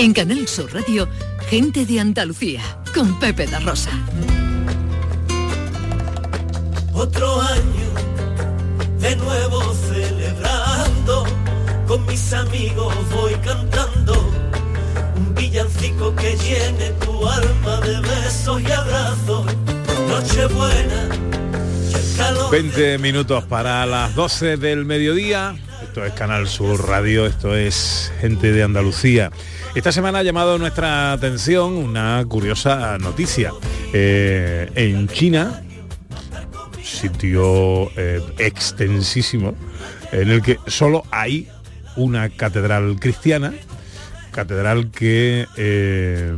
Speaker 3: En Canal Sur Radio, gente de Andalucía, con Pepe da Rosa.
Speaker 15: Otro año de nuevo celebrando, con mis amigos voy cantando un villancico que llene tu alma de besos y abrazos. Nochebuena, y el calor
Speaker 5: 20 minutos para las 12 del mediodía. Esto es Canal Sur Radio, esto es Gente de Andalucía. Esta semana ha llamado nuestra atención una curiosa noticia. Eh, en China, sitio eh, extensísimo, en el que solo hay una catedral cristiana, catedral que eh,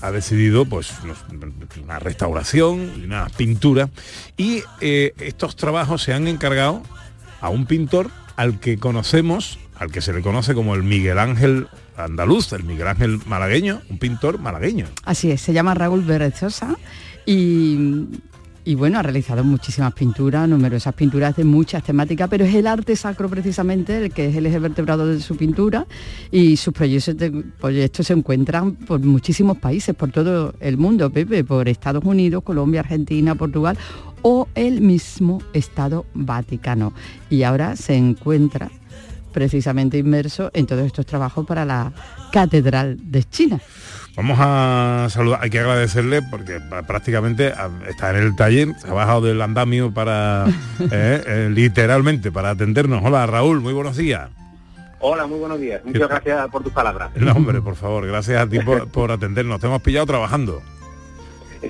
Speaker 5: ha decidido pues una restauración, una pintura y estos trabajos se han encargado a un pintor al que conocemos, al que se le conoce como el Miguel Ángel andaluz, el Miguel Ángel malagueño, un pintor malagueño.
Speaker 6: Así es, se llama Raúl Berrezosa y, y bueno, ha realizado muchísimas pinturas, numerosas pinturas de muchas temáticas, pero es el arte sacro precisamente el que es el eje vertebrado de su pintura y sus proyectos, de- proyectos se encuentran por muchísimos países, por todo el mundo, Pepe, por Estados Unidos, Colombia, Argentina, Portugal o el mismo Estado Vaticano. Y ahora se encuentra precisamente inmerso en todos estos trabajos para la Catedral de China.
Speaker 5: Vamos a saludar, hay que agradecerle porque pa- prácticamente ah, está en el taller, se ha bajado del andamio para, eh, eh, literalmente, para atendernos. Hola Raúl, muy buenos días.
Speaker 16: Hola, muy buenos días. Muchas gracias por tus palabras.
Speaker 5: No, hombre, por favor, gracias a ti por, por atendernos. Te hemos pillado trabajando.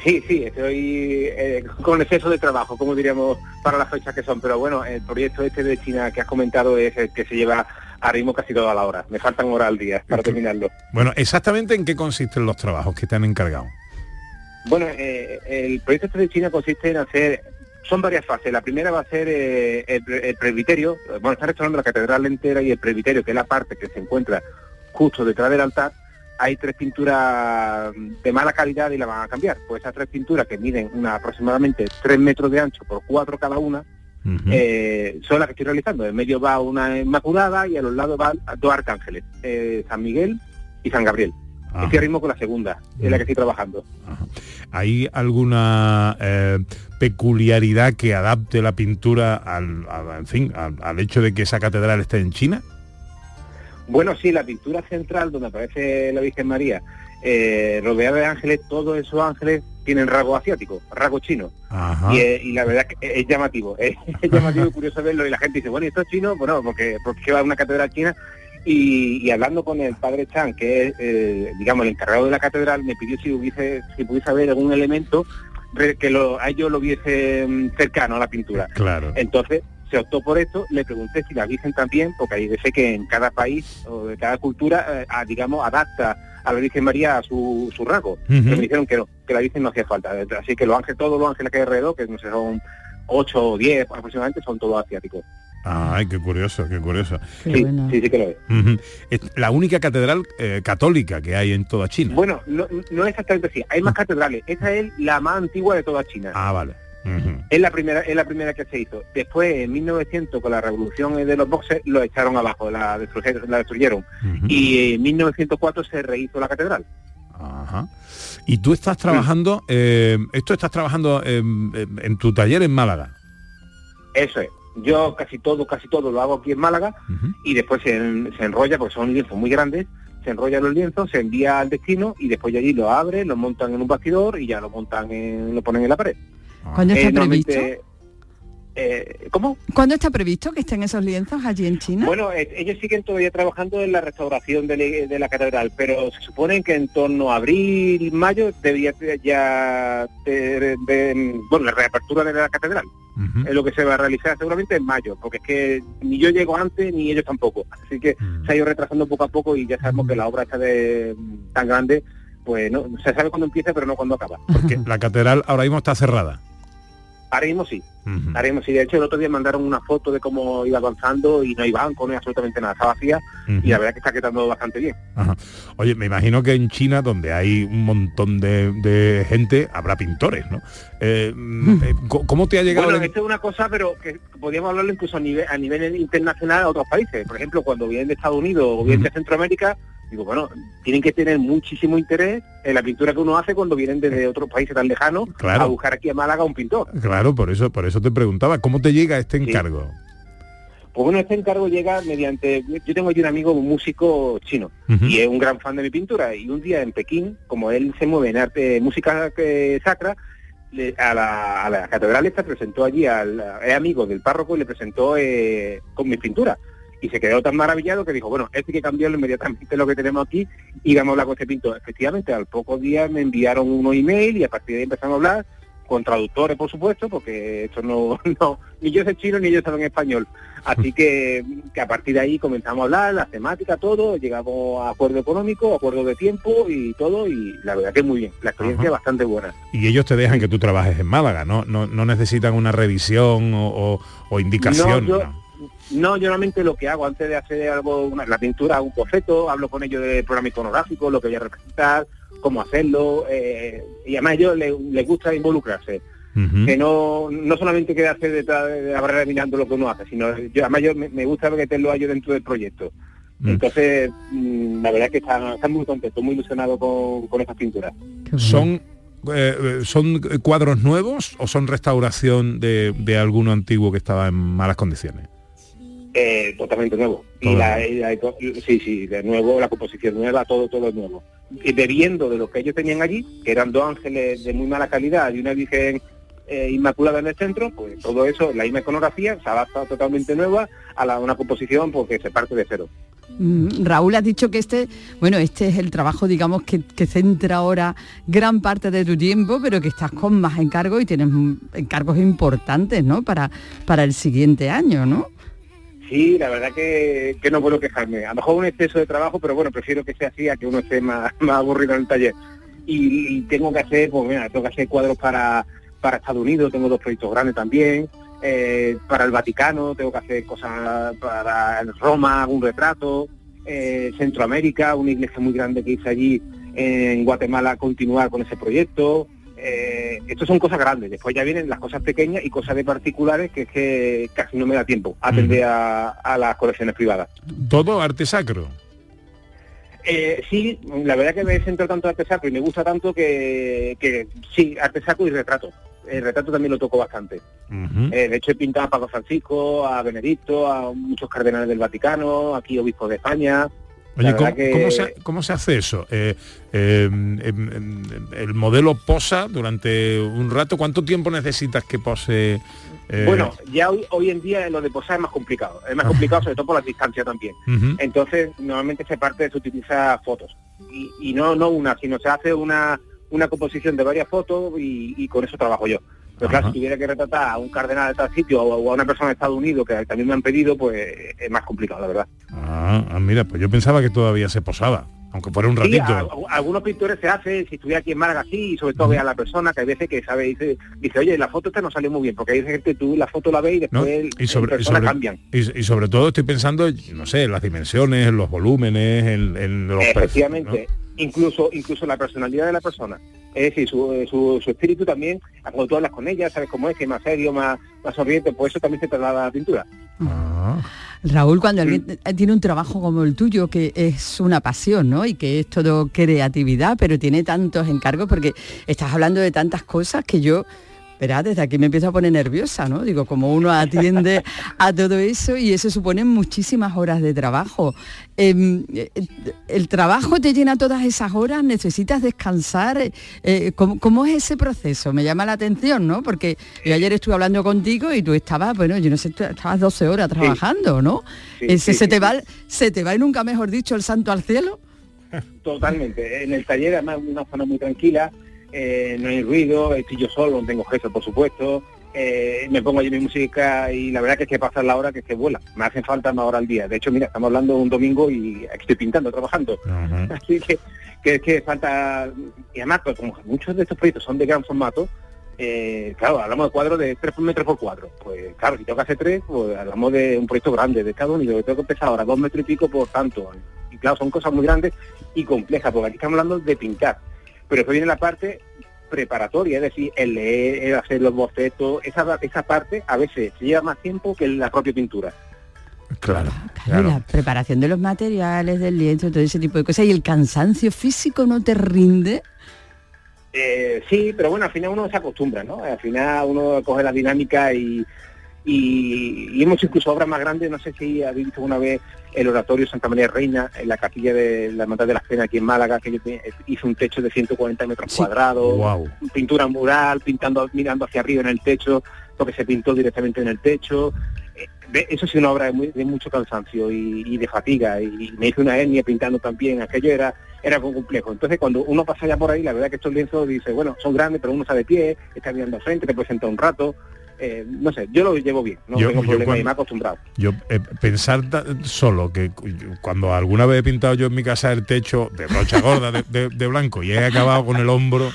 Speaker 16: Sí, sí, estoy eh, con exceso de trabajo, como diríamos, para las fechas que son. Pero bueno, el proyecto este de China que has comentado es el que se lleva a ritmo casi toda la hora. Me faltan horas al día para terminarlo.
Speaker 5: Bueno, exactamente en qué consisten los trabajos que te han encargado.
Speaker 16: Bueno, eh, el proyecto este de China consiste en hacer, son varias fases. La primera va a ser eh, el, el presbiterio, bueno, está restaurando la catedral entera y el presbiterio, que es la parte que se encuentra justo detrás del altar. Hay tres pinturas de mala calidad y la van a cambiar. Pues esas tres pinturas que miden una, aproximadamente tres metros de ancho por cuatro cada una, eh, son las que estoy realizando. En medio va una Inmaculada y a los lados van dos arcángeles, eh, San Miguel y San Gabriel.
Speaker 5: Ajá.
Speaker 16: Estoy a ritmo con la segunda, es la que estoy trabajando.
Speaker 5: ¿Hay alguna eh, peculiaridad que adapte la pintura al, en fin, al, al hecho de que esa catedral esté en China?
Speaker 16: Bueno, sí, la pintura central donde aparece la Virgen María, eh, rodeada de ángeles, todos esos ángeles tienen rasgo asiático, rasgo chino.
Speaker 5: Ajá.
Speaker 16: Y, eh, y la verdad que es llamativo, es, es llamativo y curioso verlo y la gente dice, bueno, ¿y esto es chino? Bueno, porque, porque va a una catedral china y, y hablando con el padre Chan, que es, eh, digamos, el encargado de la catedral, me pidió si hubiese, si pudiese haber algún elemento que lo, a ellos lo viese cercano a la pintura.
Speaker 5: Claro.
Speaker 16: Entonces se optó por esto, le pregunté si la Virgen también, porque hay veces que en cada país o de cada cultura, eh, a, digamos, adapta a la Virgen María a su, su rasgo. Pero me dijeron que no, que la Virgen no hacía falta. Así que los ángeles, todos los ángeles que hay alrededor, que no sé, son 8 o 10 aproximadamente, son todos asiáticos.
Speaker 5: Ay, qué curioso, qué curioso.
Speaker 16: Sí, sí, sí que lo es.
Speaker 5: La única catedral eh, católica que hay en toda China.
Speaker 16: Bueno, no, no es exactamente así. Hay más catedrales. Esta es la más antigua de toda China.
Speaker 5: Ah, vale.
Speaker 16: Es la primera, es la primera que se hizo. Después, en 1900, con la revolución de los boxes, lo echaron abajo, la destruyeron. La destruyeron. Y en 1904 se rehizo la catedral.
Speaker 5: Ajá. Y tú estás trabajando, eh, esto estás trabajando en, tu taller en Málaga.
Speaker 16: Eso es. Yo casi todo, casi todo lo hago aquí en Málaga y después se, en- se enrolla, porque son lienzos muy grandes, se enrollan los lienzos, se envía al destino y después de allí lo abren, lo montan en un bastidor y ya lo montan, en, lo ponen en la pared.
Speaker 6: ¿Cuándo está
Speaker 16: Eh, normalmente,
Speaker 6: previsto?
Speaker 16: eh, ¿Cómo?
Speaker 6: ¿Cuándo está previsto que estén esos lienzos allí en China?
Speaker 16: Bueno, eh, ellos siguen todavía trabajando en la restauración de, la- de la catedral, pero se supone que en torno a abril, mayo, debería ya de- bueno, la reapertura de la catedral. Es lo que se va a realizar seguramente en mayo, porque es que ni yo llego antes ni ellos tampoco. Así que se ha ido retrasando poco a poco y ya sabemos que la obra está de tan grande, pues no se sabe cuándo empieza, pero no cuándo acaba.
Speaker 5: Porque la catedral ahora mismo está cerrada.
Speaker 16: Ahora mismo sí. Ahora mismo sí. De hecho, el otro día mandaron una foto de cómo iba avanzando y no hay banco, no hay absolutamente nada, está vacía y la verdad es que está quedando bastante bien.
Speaker 5: Ajá. Oye, me imagino que en China, donde hay un montón de, de gente, habrá pintores, ¿no? Eh, mm, eh, ¿Cómo te ha llegado?
Speaker 16: Bueno,
Speaker 5: el-
Speaker 16: esto es una cosa, pero que podríamos hablarlo incluso a nivel, a nivel internacional a otros países. Por ejemplo, cuando vienen de Estados Unidos o vienen de Centroamérica, digo, bueno, tienen que tener muchísimo interés en la pintura que uno hace cuando vienen desde otros países tan lejanos
Speaker 5: Claro.
Speaker 16: a buscar aquí a Málaga un pintor.
Speaker 5: Claro, por eso, por eso te preguntaba, ¿cómo te llega este encargo?
Speaker 16: Pues bueno, este encargo llega mediante... Yo tengo aquí un amigo, un músico chino, y es un gran fan de mi pintura. Y un día en Pekín, como él se mueve en arte, música eh, sacra, le- a, la, a la catedral esta presentó allí al es amigo del párroco y le presentó eh, con mis pinturas. Y se quedó tan maravillado que dijo, bueno, este hay que cambiarlo inmediatamente lo que tenemos aquí y vamos a hablar con este pintor. Efectivamente, al pocos días me enviaron unos email y a partir de ahí empezamos a hablar con traductores, por supuesto, porque esto no, no ni yo sé chino ni ellos saben español. Así que, que a partir de ahí comenzamos a hablar, la temática, todo, llegamos a acuerdo económico, acuerdo de tiempo y todo, y la verdad que muy bien, la experiencia es bastante buena.
Speaker 5: Y ellos te dejan que tú trabajes en Málaga, ¿no? No, no necesitan una revisión o, o- o indicación.
Speaker 16: No, yo,
Speaker 5: ¿no?
Speaker 16: No, yo normalmente lo que hago antes de hacer algo, una- la pintura, un boceto, hablo con ellos del programa iconográfico, lo que voy a representar, cómo hacerlo, eh, y además a ellos les, les gusta involucrarse. Que no, no solamente quedarse detrás de la barrera mirando lo que uno hace, sino yo, además yo me, me gusta meterlo a ellos dentro del proyecto. Entonces, mm, la verdad es que están, están muy contentos, muy ilusionados con, con estas pinturas.
Speaker 5: ¿Son, eh, ¿Son cuadros nuevos o son restauración de, de alguno antiguo que estaba en malas condiciones?
Speaker 16: Eh, totalmente nuevo. Y la, y la- sí, sí, de nuevo, la composición nueva, todo, todo es nuevo. Y bebiendo de lo que ellos tenían allí, que eran dos ángeles de muy mala calidad y una virgen eh, inmaculada en el centro, pues todo eso, la misma iconografía, se adapta totalmente nueva a la, una composición porque se parte de cero.
Speaker 6: Mm, Raúl, has dicho que este, bueno, este es el trabajo, digamos, que, que centra ahora gran parte de tu tiempo, pero que estás con más encargos y tienes mm, encargos importantes, ¿no? Para, para el siguiente año, ¿no?
Speaker 16: Sí, la verdad que, que no puedo quejarme. A lo mejor un exceso de trabajo, pero bueno, prefiero que sea así a que uno esté más, más aburrido en el taller. Y, tengo que hacer, pues tengo que hacer cuadros para, para Estados Unidos, tengo dos proyectos grandes también, eh, para el Vaticano, tengo que hacer cosas para Roma, un retrato, eh, Centroamérica, una iglesia muy grande que hice allí en Guatemala, continuar con ese proyecto. Eh, estos son cosas grandes, después ya vienen las cosas pequeñas y cosas de particulares que es que casi no me da tiempo a atender a, a las colecciones privadas.
Speaker 5: Todo arte sacro.
Speaker 16: Eh, sí, la verdad que me centro tanto en arte sacro y me gusta tanto que, que sí, arte sacro y retrato. El retrato también lo toco bastante. Eh, de hecho he pintado a Papa Francisco, a Benedicto, a muchos cardenales del Vaticano, aquí obispos de España.
Speaker 5: Oye, ¿cómo,
Speaker 16: verdad que-
Speaker 5: cómo se, cómo se hace eso? Eh, eh, em, em, el modelo posa durante un rato. ¿Cuánto tiempo necesitas que pose? eh,
Speaker 16: Bueno, ya hoy, hoy en día lo de posar es más complicado. Es más complicado sobre todo por la distancia también. Entonces, normalmente se parte, se utiliza fotos. Y, y no no una, sino se hace una, una composición de varias fotos y, y con eso trabajo yo. Pero claro, si tuviera que retratar a un cardenal de tal sitio o, a una persona de Estados Unidos que también me han pedido, pues es más complicado, la verdad.
Speaker 5: Ah, ah, mira, pues yo pensaba que todavía se posaba, aunque fuera un
Speaker 16: Sí,
Speaker 5: ratito.
Speaker 16: a- a- algunos pintores se hace, si estuviera aquí en Málaga sí, y sobre todo ve a la persona que hay veces que sabe, dice, dice oye, la foto esta no salió muy bien, porque hay que tú la foto la ves y
Speaker 5: ¿no?
Speaker 16: después
Speaker 5: Y sobre,
Speaker 16: en
Speaker 5: y, sobre,
Speaker 16: cambian.
Speaker 5: y- y sobre todo estoy pensando, no sé, en las dimensiones, en los volúmenes, en, en los
Speaker 16: Efectivamente, incluso incluso la personalidad de la persona. Es decir, su, su, su espíritu también, cuando tú hablas con ella, sabes cómo es, que es más serio, más, más sonriente, pues eso también se traslada a la pintura.
Speaker 6: Raúl, cuando alguien eh, tiene un trabajo como el tuyo, que es una pasión, ¿no? Y que es todo creatividad, pero tiene tantos encargos, porque estás hablando de tantas cosas que yo, verá, desde aquí me empiezo a poner nerviosa, ¿no? Digo, como uno atiende a todo eso y eso supone muchísimas horas de trabajo. Em, eh, ¿El trabajo te llena todas esas horas? ¿Necesitas descansar? Eh, ¿cómo, cómo es ese proceso? Me llama la atención, ¿no? Porque yo ayer estuve hablando contigo y tú estabas, bueno, yo no sé, estabas 12 horas trabajando, ¿no?
Speaker 16: Sí,
Speaker 6: Ese
Speaker 16: sí,
Speaker 6: se te va, se te va y nunca mejor dicho el santo al cielo.
Speaker 16: Totalmente. En el taller, además, una zona muy tranquila, eh, no hay ruido, estoy yo solo, no tengo jefe, por supuesto. eh, me pongo allí mi música y la verdad que es que pasar la hora que es que vuela. Me hacen falta más hora al día. De hecho, mira, estamos hablando un domingo y estoy pintando, trabajando. Así que, que es que falta... Y además, pues, como muchos de estos proyectos son de gran formato, eh, claro, hablamos de cuadros de 3 metros por cuadro. Pues claro, si tengo que hacer 3, pues hablamos de un proyecto grande de Estados Unidos, que tengo que empezar ahora 2 metros y pico por tanto. Y claro, son cosas muy grandes y complejas, porque aquí estamos hablando de pintar. Pero después viene la parte preparatoria, es decir, el leer, el hacer los bocetos, esa, esa parte a veces lleva más tiempo que la propia pintura.
Speaker 5: Claro,
Speaker 6: Y la preparación de los materiales, del lienzo, todo ese tipo de cosas. ¿Y el cansancio físico no te rinde?
Speaker 16: Eh, sí, pero bueno, al final uno se acostumbra, ¿no? Al final uno coge la dinámica y, y, y hemos incluso obras más grandes, no sé si habéis visto una vez el oratorio Santa María Reina, en la capilla de la Hermandad de las Penas aquí en Málaga, que hizo un techo de 140 metros cuadrados, pintura mural, pintando, mirando hacia arriba en el techo, porque se pintó directamente en el techo. Eh, Eso sí una obra de, muy- de mucho cansancio y, y de fatiga, y me hice una hernia pintando también, aquello era era muy complejo. Entonces cuando uno pasa ya por ahí, la verdad que estos lienzos dice, bueno, son grandes, pero uno está de pie, está mirando al frente, te puede sentar un rato, eh, no sé, yo lo llevo bien, no
Speaker 5: Yo-
Speaker 16: tengo
Speaker 5: yo
Speaker 16: problema y me he acostumbrado.
Speaker 5: Yo eh, pensar solo que cu- cuando alguna vez he pintado yo en mi casa el techo de brocha gorda de, de- de blanco y he acabado con el hombro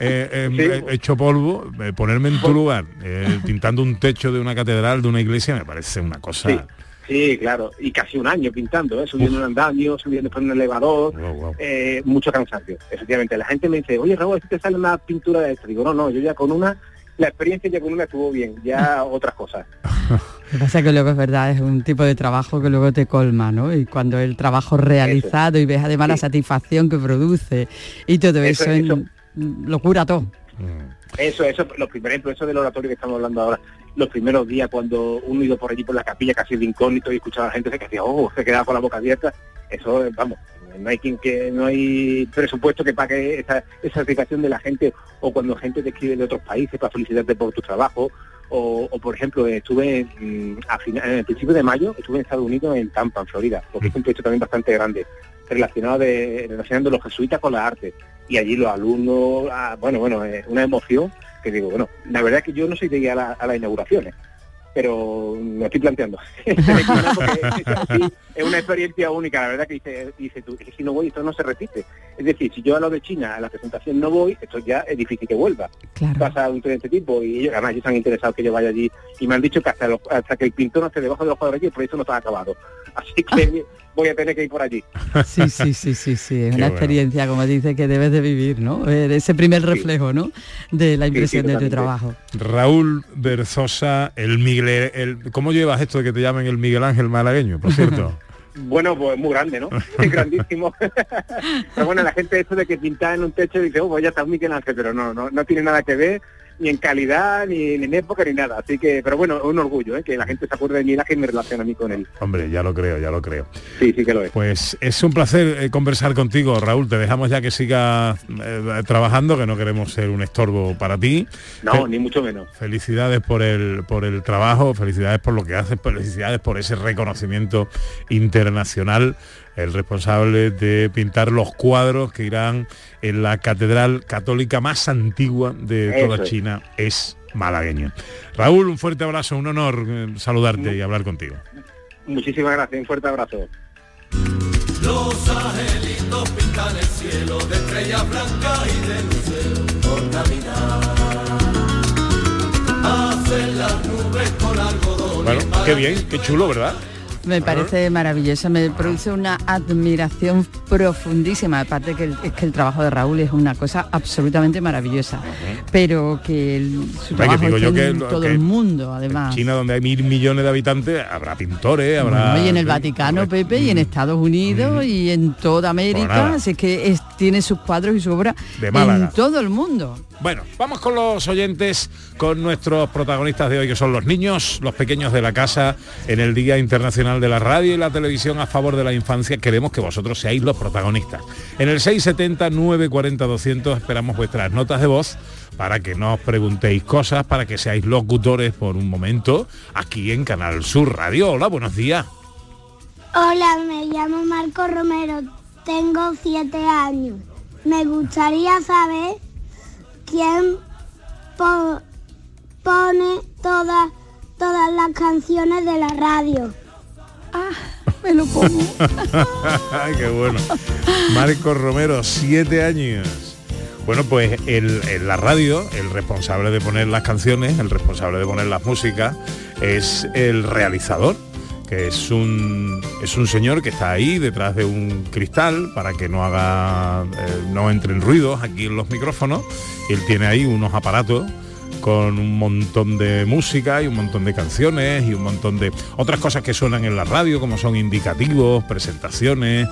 Speaker 5: eh, em,
Speaker 16: Sí.
Speaker 5: hecho polvo, ponerme en tu lugar eh, pintando un techo de una catedral, de una iglesia, me parece una cosa...
Speaker 16: Sí. Sí, claro, y casi un año pintando, ¿eh? subiendo un andamio, subiendo después un elevador, eh, mucho cansancio. Efectivamente, la gente me dice, oye Raúl, ¿si te sale una pintura de esto? Digo, no, no, yo ya con una, la experiencia ya con una estuvo bien, ya otras cosas.
Speaker 6: Lo que pasa es que luego es verdad, es un tipo de trabajo que luego te colma, ¿no? Y cuando el trabajo realizado y ves además la satisfacción que produce y todo
Speaker 16: Eso,
Speaker 6: eso, en- lo cura todo.
Speaker 16: Eso, eso, los primeros, ejemplo, eso del oratorio que estamos hablando ahora, los primeros días cuando uno iba por allí por la capilla casi de incógnito y escuchaba a la gente se que hacía, oh, se quedaba con la boca abierta, eso, vamos, no hay quien que no hay presupuesto que pague esa, esa satisfacción de la gente o cuando gente te escribe de otros países para felicitarte por tu trabajo. O, o, por ejemplo estuve mm, a final, en el principio de mayo estuve en Estados Unidos en Tampa en Florida porque es un proyecto también bastante grande relacionado de relacionando los jesuitas con la arte y allí los alumnos ah, bueno bueno es una emoción que digo bueno la verdad es que yo no soy de ir a, la- a las inauguraciones pero me estoy planteando. Porque es una experiencia única la verdad que dice, dice tú es que si no voy esto no se repite es decir si yo a lo de China a la presentación no voy esto ya es tienes que vuelva. Pasa un tren de este tipo y ellos, además ellos están interesados que yo vaya allí y me han dicho que hasta, los- hasta que el pintor no esté debajo de los cuadros allí el proyecto no está acabado. Así que voy a tener que ir por allí.
Speaker 6: Sí, sí, sí, sí, sí. Es
Speaker 16: Qué
Speaker 6: una
Speaker 16: bueno.
Speaker 6: experiencia, como dice, que debes de vivir, ¿no? Ese primer reflejo, ¿no? De la impresión de tu trabajo.
Speaker 5: Raúl Berzosa, el Miguel, el, ¿cómo llevas esto de que te llamen el Miguel Ángel malagueño, por cierto?
Speaker 16: Bueno, pues muy grande, ¿no? Es grandísimo. pero bueno, la gente eso de que pintar en un techo dice, oh, pues ya está un Miguel Ángel, pero no, no, no tiene nada que ver ni en calidad, ni, ni en época, ni nada. Así que, pero bueno, es un orgullo, ¿eh? que la gente se acuerde de Ángel y me relaciona a mí con él.
Speaker 5: Hombre, ya lo creo, ya lo creo.
Speaker 16: Sí, sí que lo es.
Speaker 5: Pues es un placer eh, conversar contigo, Raúl. Te dejamos ya que sigas eh, trabajando, que no queremos ser un estorbo para ti.
Speaker 16: No, ni mucho menos.
Speaker 5: Felicidades por el por el trabajo, felicidades por lo que haces, felicidades por ese reconocimiento internacional. El responsable de pintar los cuadros que irán en la catedral católica más antigua de toda
Speaker 16: Eso.
Speaker 5: China es malagueño. Raúl, un fuerte abrazo, un honor eh, saludarte y hablar contigo.
Speaker 16: Muchísimas gracias, un fuerte abrazo.
Speaker 15: Los angelitos pintan el cielo de estrellas blancas y de luceros por Navidad. Hacen las nubes con algodón.
Speaker 5: Bueno, qué bien, qué chulo, ¿verdad?
Speaker 6: Me parece maravilloso, me produce una admiración profundísima, aparte que el- es que el trabajo de Raúl es una cosa absolutamente maravillosa, pero que el- su
Speaker 5: Hombre, que
Speaker 6: trabajo
Speaker 5: digo
Speaker 6: esté
Speaker 5: yo que
Speaker 6: en todo
Speaker 5: que
Speaker 6: el mundo, además.
Speaker 5: China, donde hay mil millones de habitantes, habrá pintores, habrá...
Speaker 6: Bueno, y en el Vaticano, Pepe, y en Estados Unidos, y en toda América, así que es- tiene sus cuadros y su obra
Speaker 5: De
Speaker 6: en todo el mundo.
Speaker 5: Bueno, vamos con los oyentes, con nuestros protagonistas de hoy, que son los niños, los pequeños de la casa, en el Día Internacional de la Radio y la Televisión a favor de la infancia. Queremos que vosotros seáis los protagonistas. En el 670-940-200 esperamos vuestras notas de voz para que nos preguntéis cosas, para que seáis locutores por un momento aquí en Canal Sur Radio. Hola, buenos días.
Speaker 17: Hola, me llamo Marco Romero, tengo siete años. Me gustaría saber quién po- pone todas todas las canciones de la radio.
Speaker 6: Ah, me lo pongo.
Speaker 5: Qué bueno. Marcos Romero, siete años. Bueno, pues el, en la radio, el responsable de poner las canciones, el responsable de poner las músicas, es el realizador, que es un, es un señor que está ahí detrás de un cristal para que no haga, eh, no entren ruidos aquí en los micrófonos. Él tiene ahí unos aparatos con un montón de música y un montón de canciones y un montón de otras cosas que suenan en la radio, como son indicativos, presentaciones,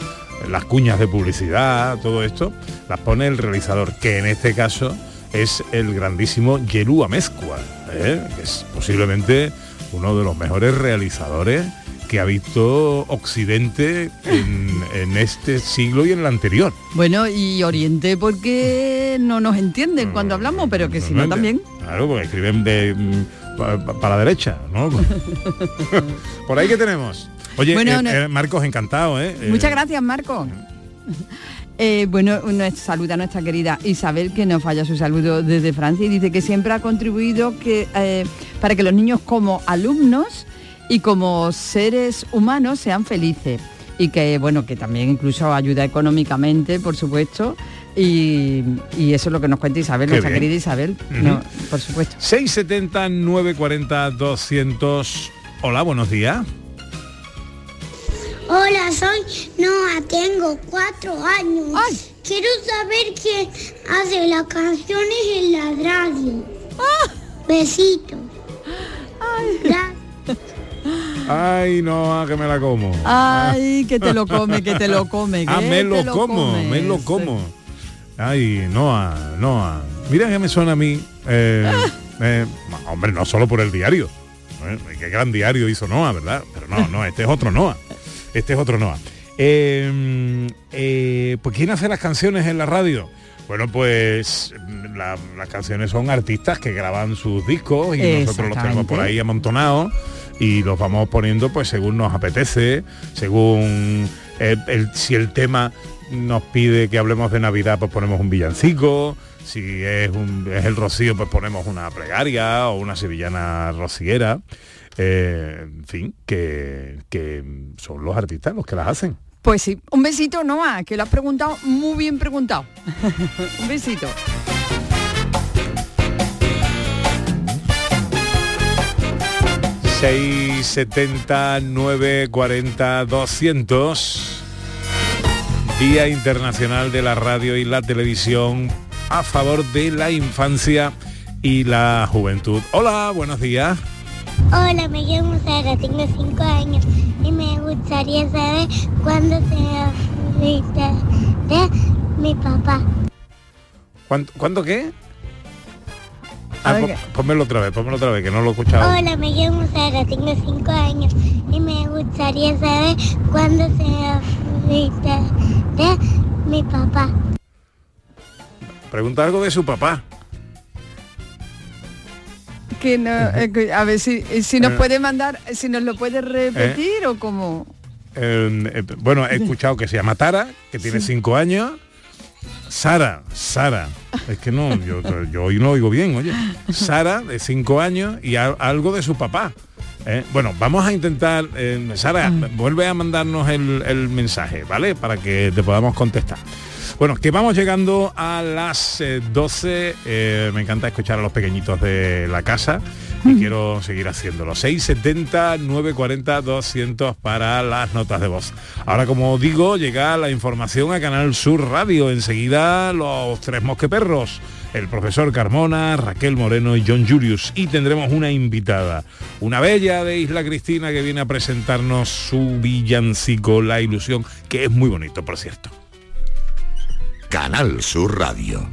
Speaker 5: las cuñas de publicidad, todo esto, las pone el realizador, que en este caso es el grandísimo Yelu Amezcua, ¿eh? que es posiblemente uno de los mejores realizadores que ha visto Occidente en, en este siglo y en el anterior.
Speaker 6: Bueno, y Oriente porque no nos entienden cuando hablamos, pero que si no también.
Speaker 5: Claro, porque escriben de mm, pa- pa- para la derecha, ¿no? Por ahí que tenemos. Oye,
Speaker 6: Bueno,
Speaker 5: eh,
Speaker 6: no-
Speaker 5: eh, Marcos, encantado, ¿eh?
Speaker 6: Muchas gracias, Marco. Eh, bueno, nos saluda a nuestra querida Isabel, que nos falla su saludo desde Francia y dice que siempre ha contribuido que, eh, para que los niños como alumnos y como seres humanos sean felices. Y que, bueno, que también incluso ayuda económicamente, por supuesto. Y, y eso es lo que nos cuenta Isabel,
Speaker 5: Qué
Speaker 6: nuestra
Speaker 5: bien.
Speaker 6: querida Isabel.
Speaker 5: Ujú.
Speaker 6: No, por supuesto.
Speaker 5: 670 940 200. Hola, buenos días.
Speaker 17: Hola, soy Noah, tengo cuatro años. Quiero saber quién hace las canciones en la radio. Besitos. Gra-
Speaker 5: Ay, no, que me la como.
Speaker 6: Ay, que te lo come, que te lo come.
Speaker 5: Ah, me lo como,
Speaker 6: comes.
Speaker 5: me lo como. Ay, Noa, Noa. Mira que me suena a mí. eh, eh, hombre, no solo por el diario. ¿eh? Qué gran diario hizo Noa, ¿verdad? Pero no, no, este es otro Noa. Este es otro Noa. Eh, eh, pues ¿quién hace las canciones en la radio? Bueno, pues la- las canciones son artistas que graban sus discos y nosotros los tenemos por ahí amontonados y los vamos poniendo pues según nos apetece, según eh, el- si el tema nos pide que hablemos de Navidad, pues ponemos un villancico, si es, el rocío, pues ponemos una plegaria o una sevillana rociera. Eh, en fin, que, que son los artistas los que las hacen.
Speaker 6: Pues sí, un besito, Noah, que lo has preguntado muy bien preguntado. un besito.
Speaker 5: Seis setenta nueve cuarenta doscientos Día Internacional de la Radio y la Televisión a favor de la infancia y la juventud. Hola, buenos días.
Speaker 17: Hola, me llamo Sara, tengo cinco años y me gustaría saber cuándo se afeita de mi papá.
Speaker 5: ¿Cuánto, ¿cuánto qué?
Speaker 17: A
Speaker 5: Ah, pónmelo otra vez, pónmelo otra vez, que no lo he escuchado.
Speaker 17: Hola, me llamo Sara, tengo cinco años y me gustaría saber cuándo se afeita de mi papá.
Speaker 5: Pregunta algo de su papá.
Speaker 6: Que no, eh, que- a ver si, si nos
Speaker 5: Eh.
Speaker 6: puede mandar, si nos lo puede repetir o como.
Speaker 5: Eh, eh, bueno, he escuchado que se llama Tara, que tiene cinco años. Sara, Sara. Es que no, yo, yo hoy no oigo bien, oye. Sara, de cinco años, y a- algo de su papá. Eh, bueno, vamos a intentar, eh, Sara, vuelve a mandarnos el, el mensaje, ¿vale? Para que te podamos contestar. Bueno, que vamos llegando a las eh, 12. eh, me encanta escuchar a los pequeñitos de la casa y quiero seguir haciéndolo. 670 940 200 para las notas de voz. Ahora, como digo, llega la información a Canal Sur Radio. Enseguida los tres mosqueperros. El profesor Carmona, Raquel Moreno y John Julius. Y tendremos una invitada, una bella de Isla Cristina que viene a presentarnos su villancico La Ilusión, que es muy bonito, por cierto.
Speaker 18: Canal Sur Radio.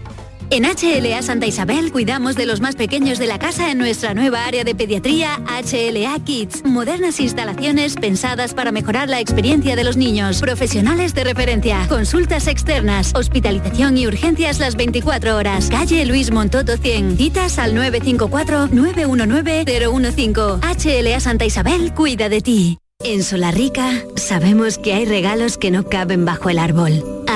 Speaker 19: En HLA Santa Isabel cuidamos de los más pequeños de la casa en nuestra nueva área de pediatría HLA Kids. Modernas instalaciones pensadas para mejorar la experiencia de los niños. Profesionales de referencia. Consultas externas. Hospitalización y urgencias las 24 horas. Calle Luis Montoto 100. Citas al 954-919-015. HLA Santa Isabel cuida de ti. En Solarrica sabemos que hay regalos que no caben bajo el árbol.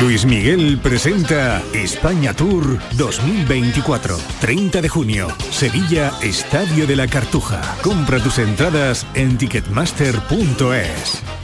Speaker 20: Luis Miguel presenta España Tour 2024. 30 de junio. Sevilla, Estadio de la Cartuja. Compra tus entradas en ticketmaster.es.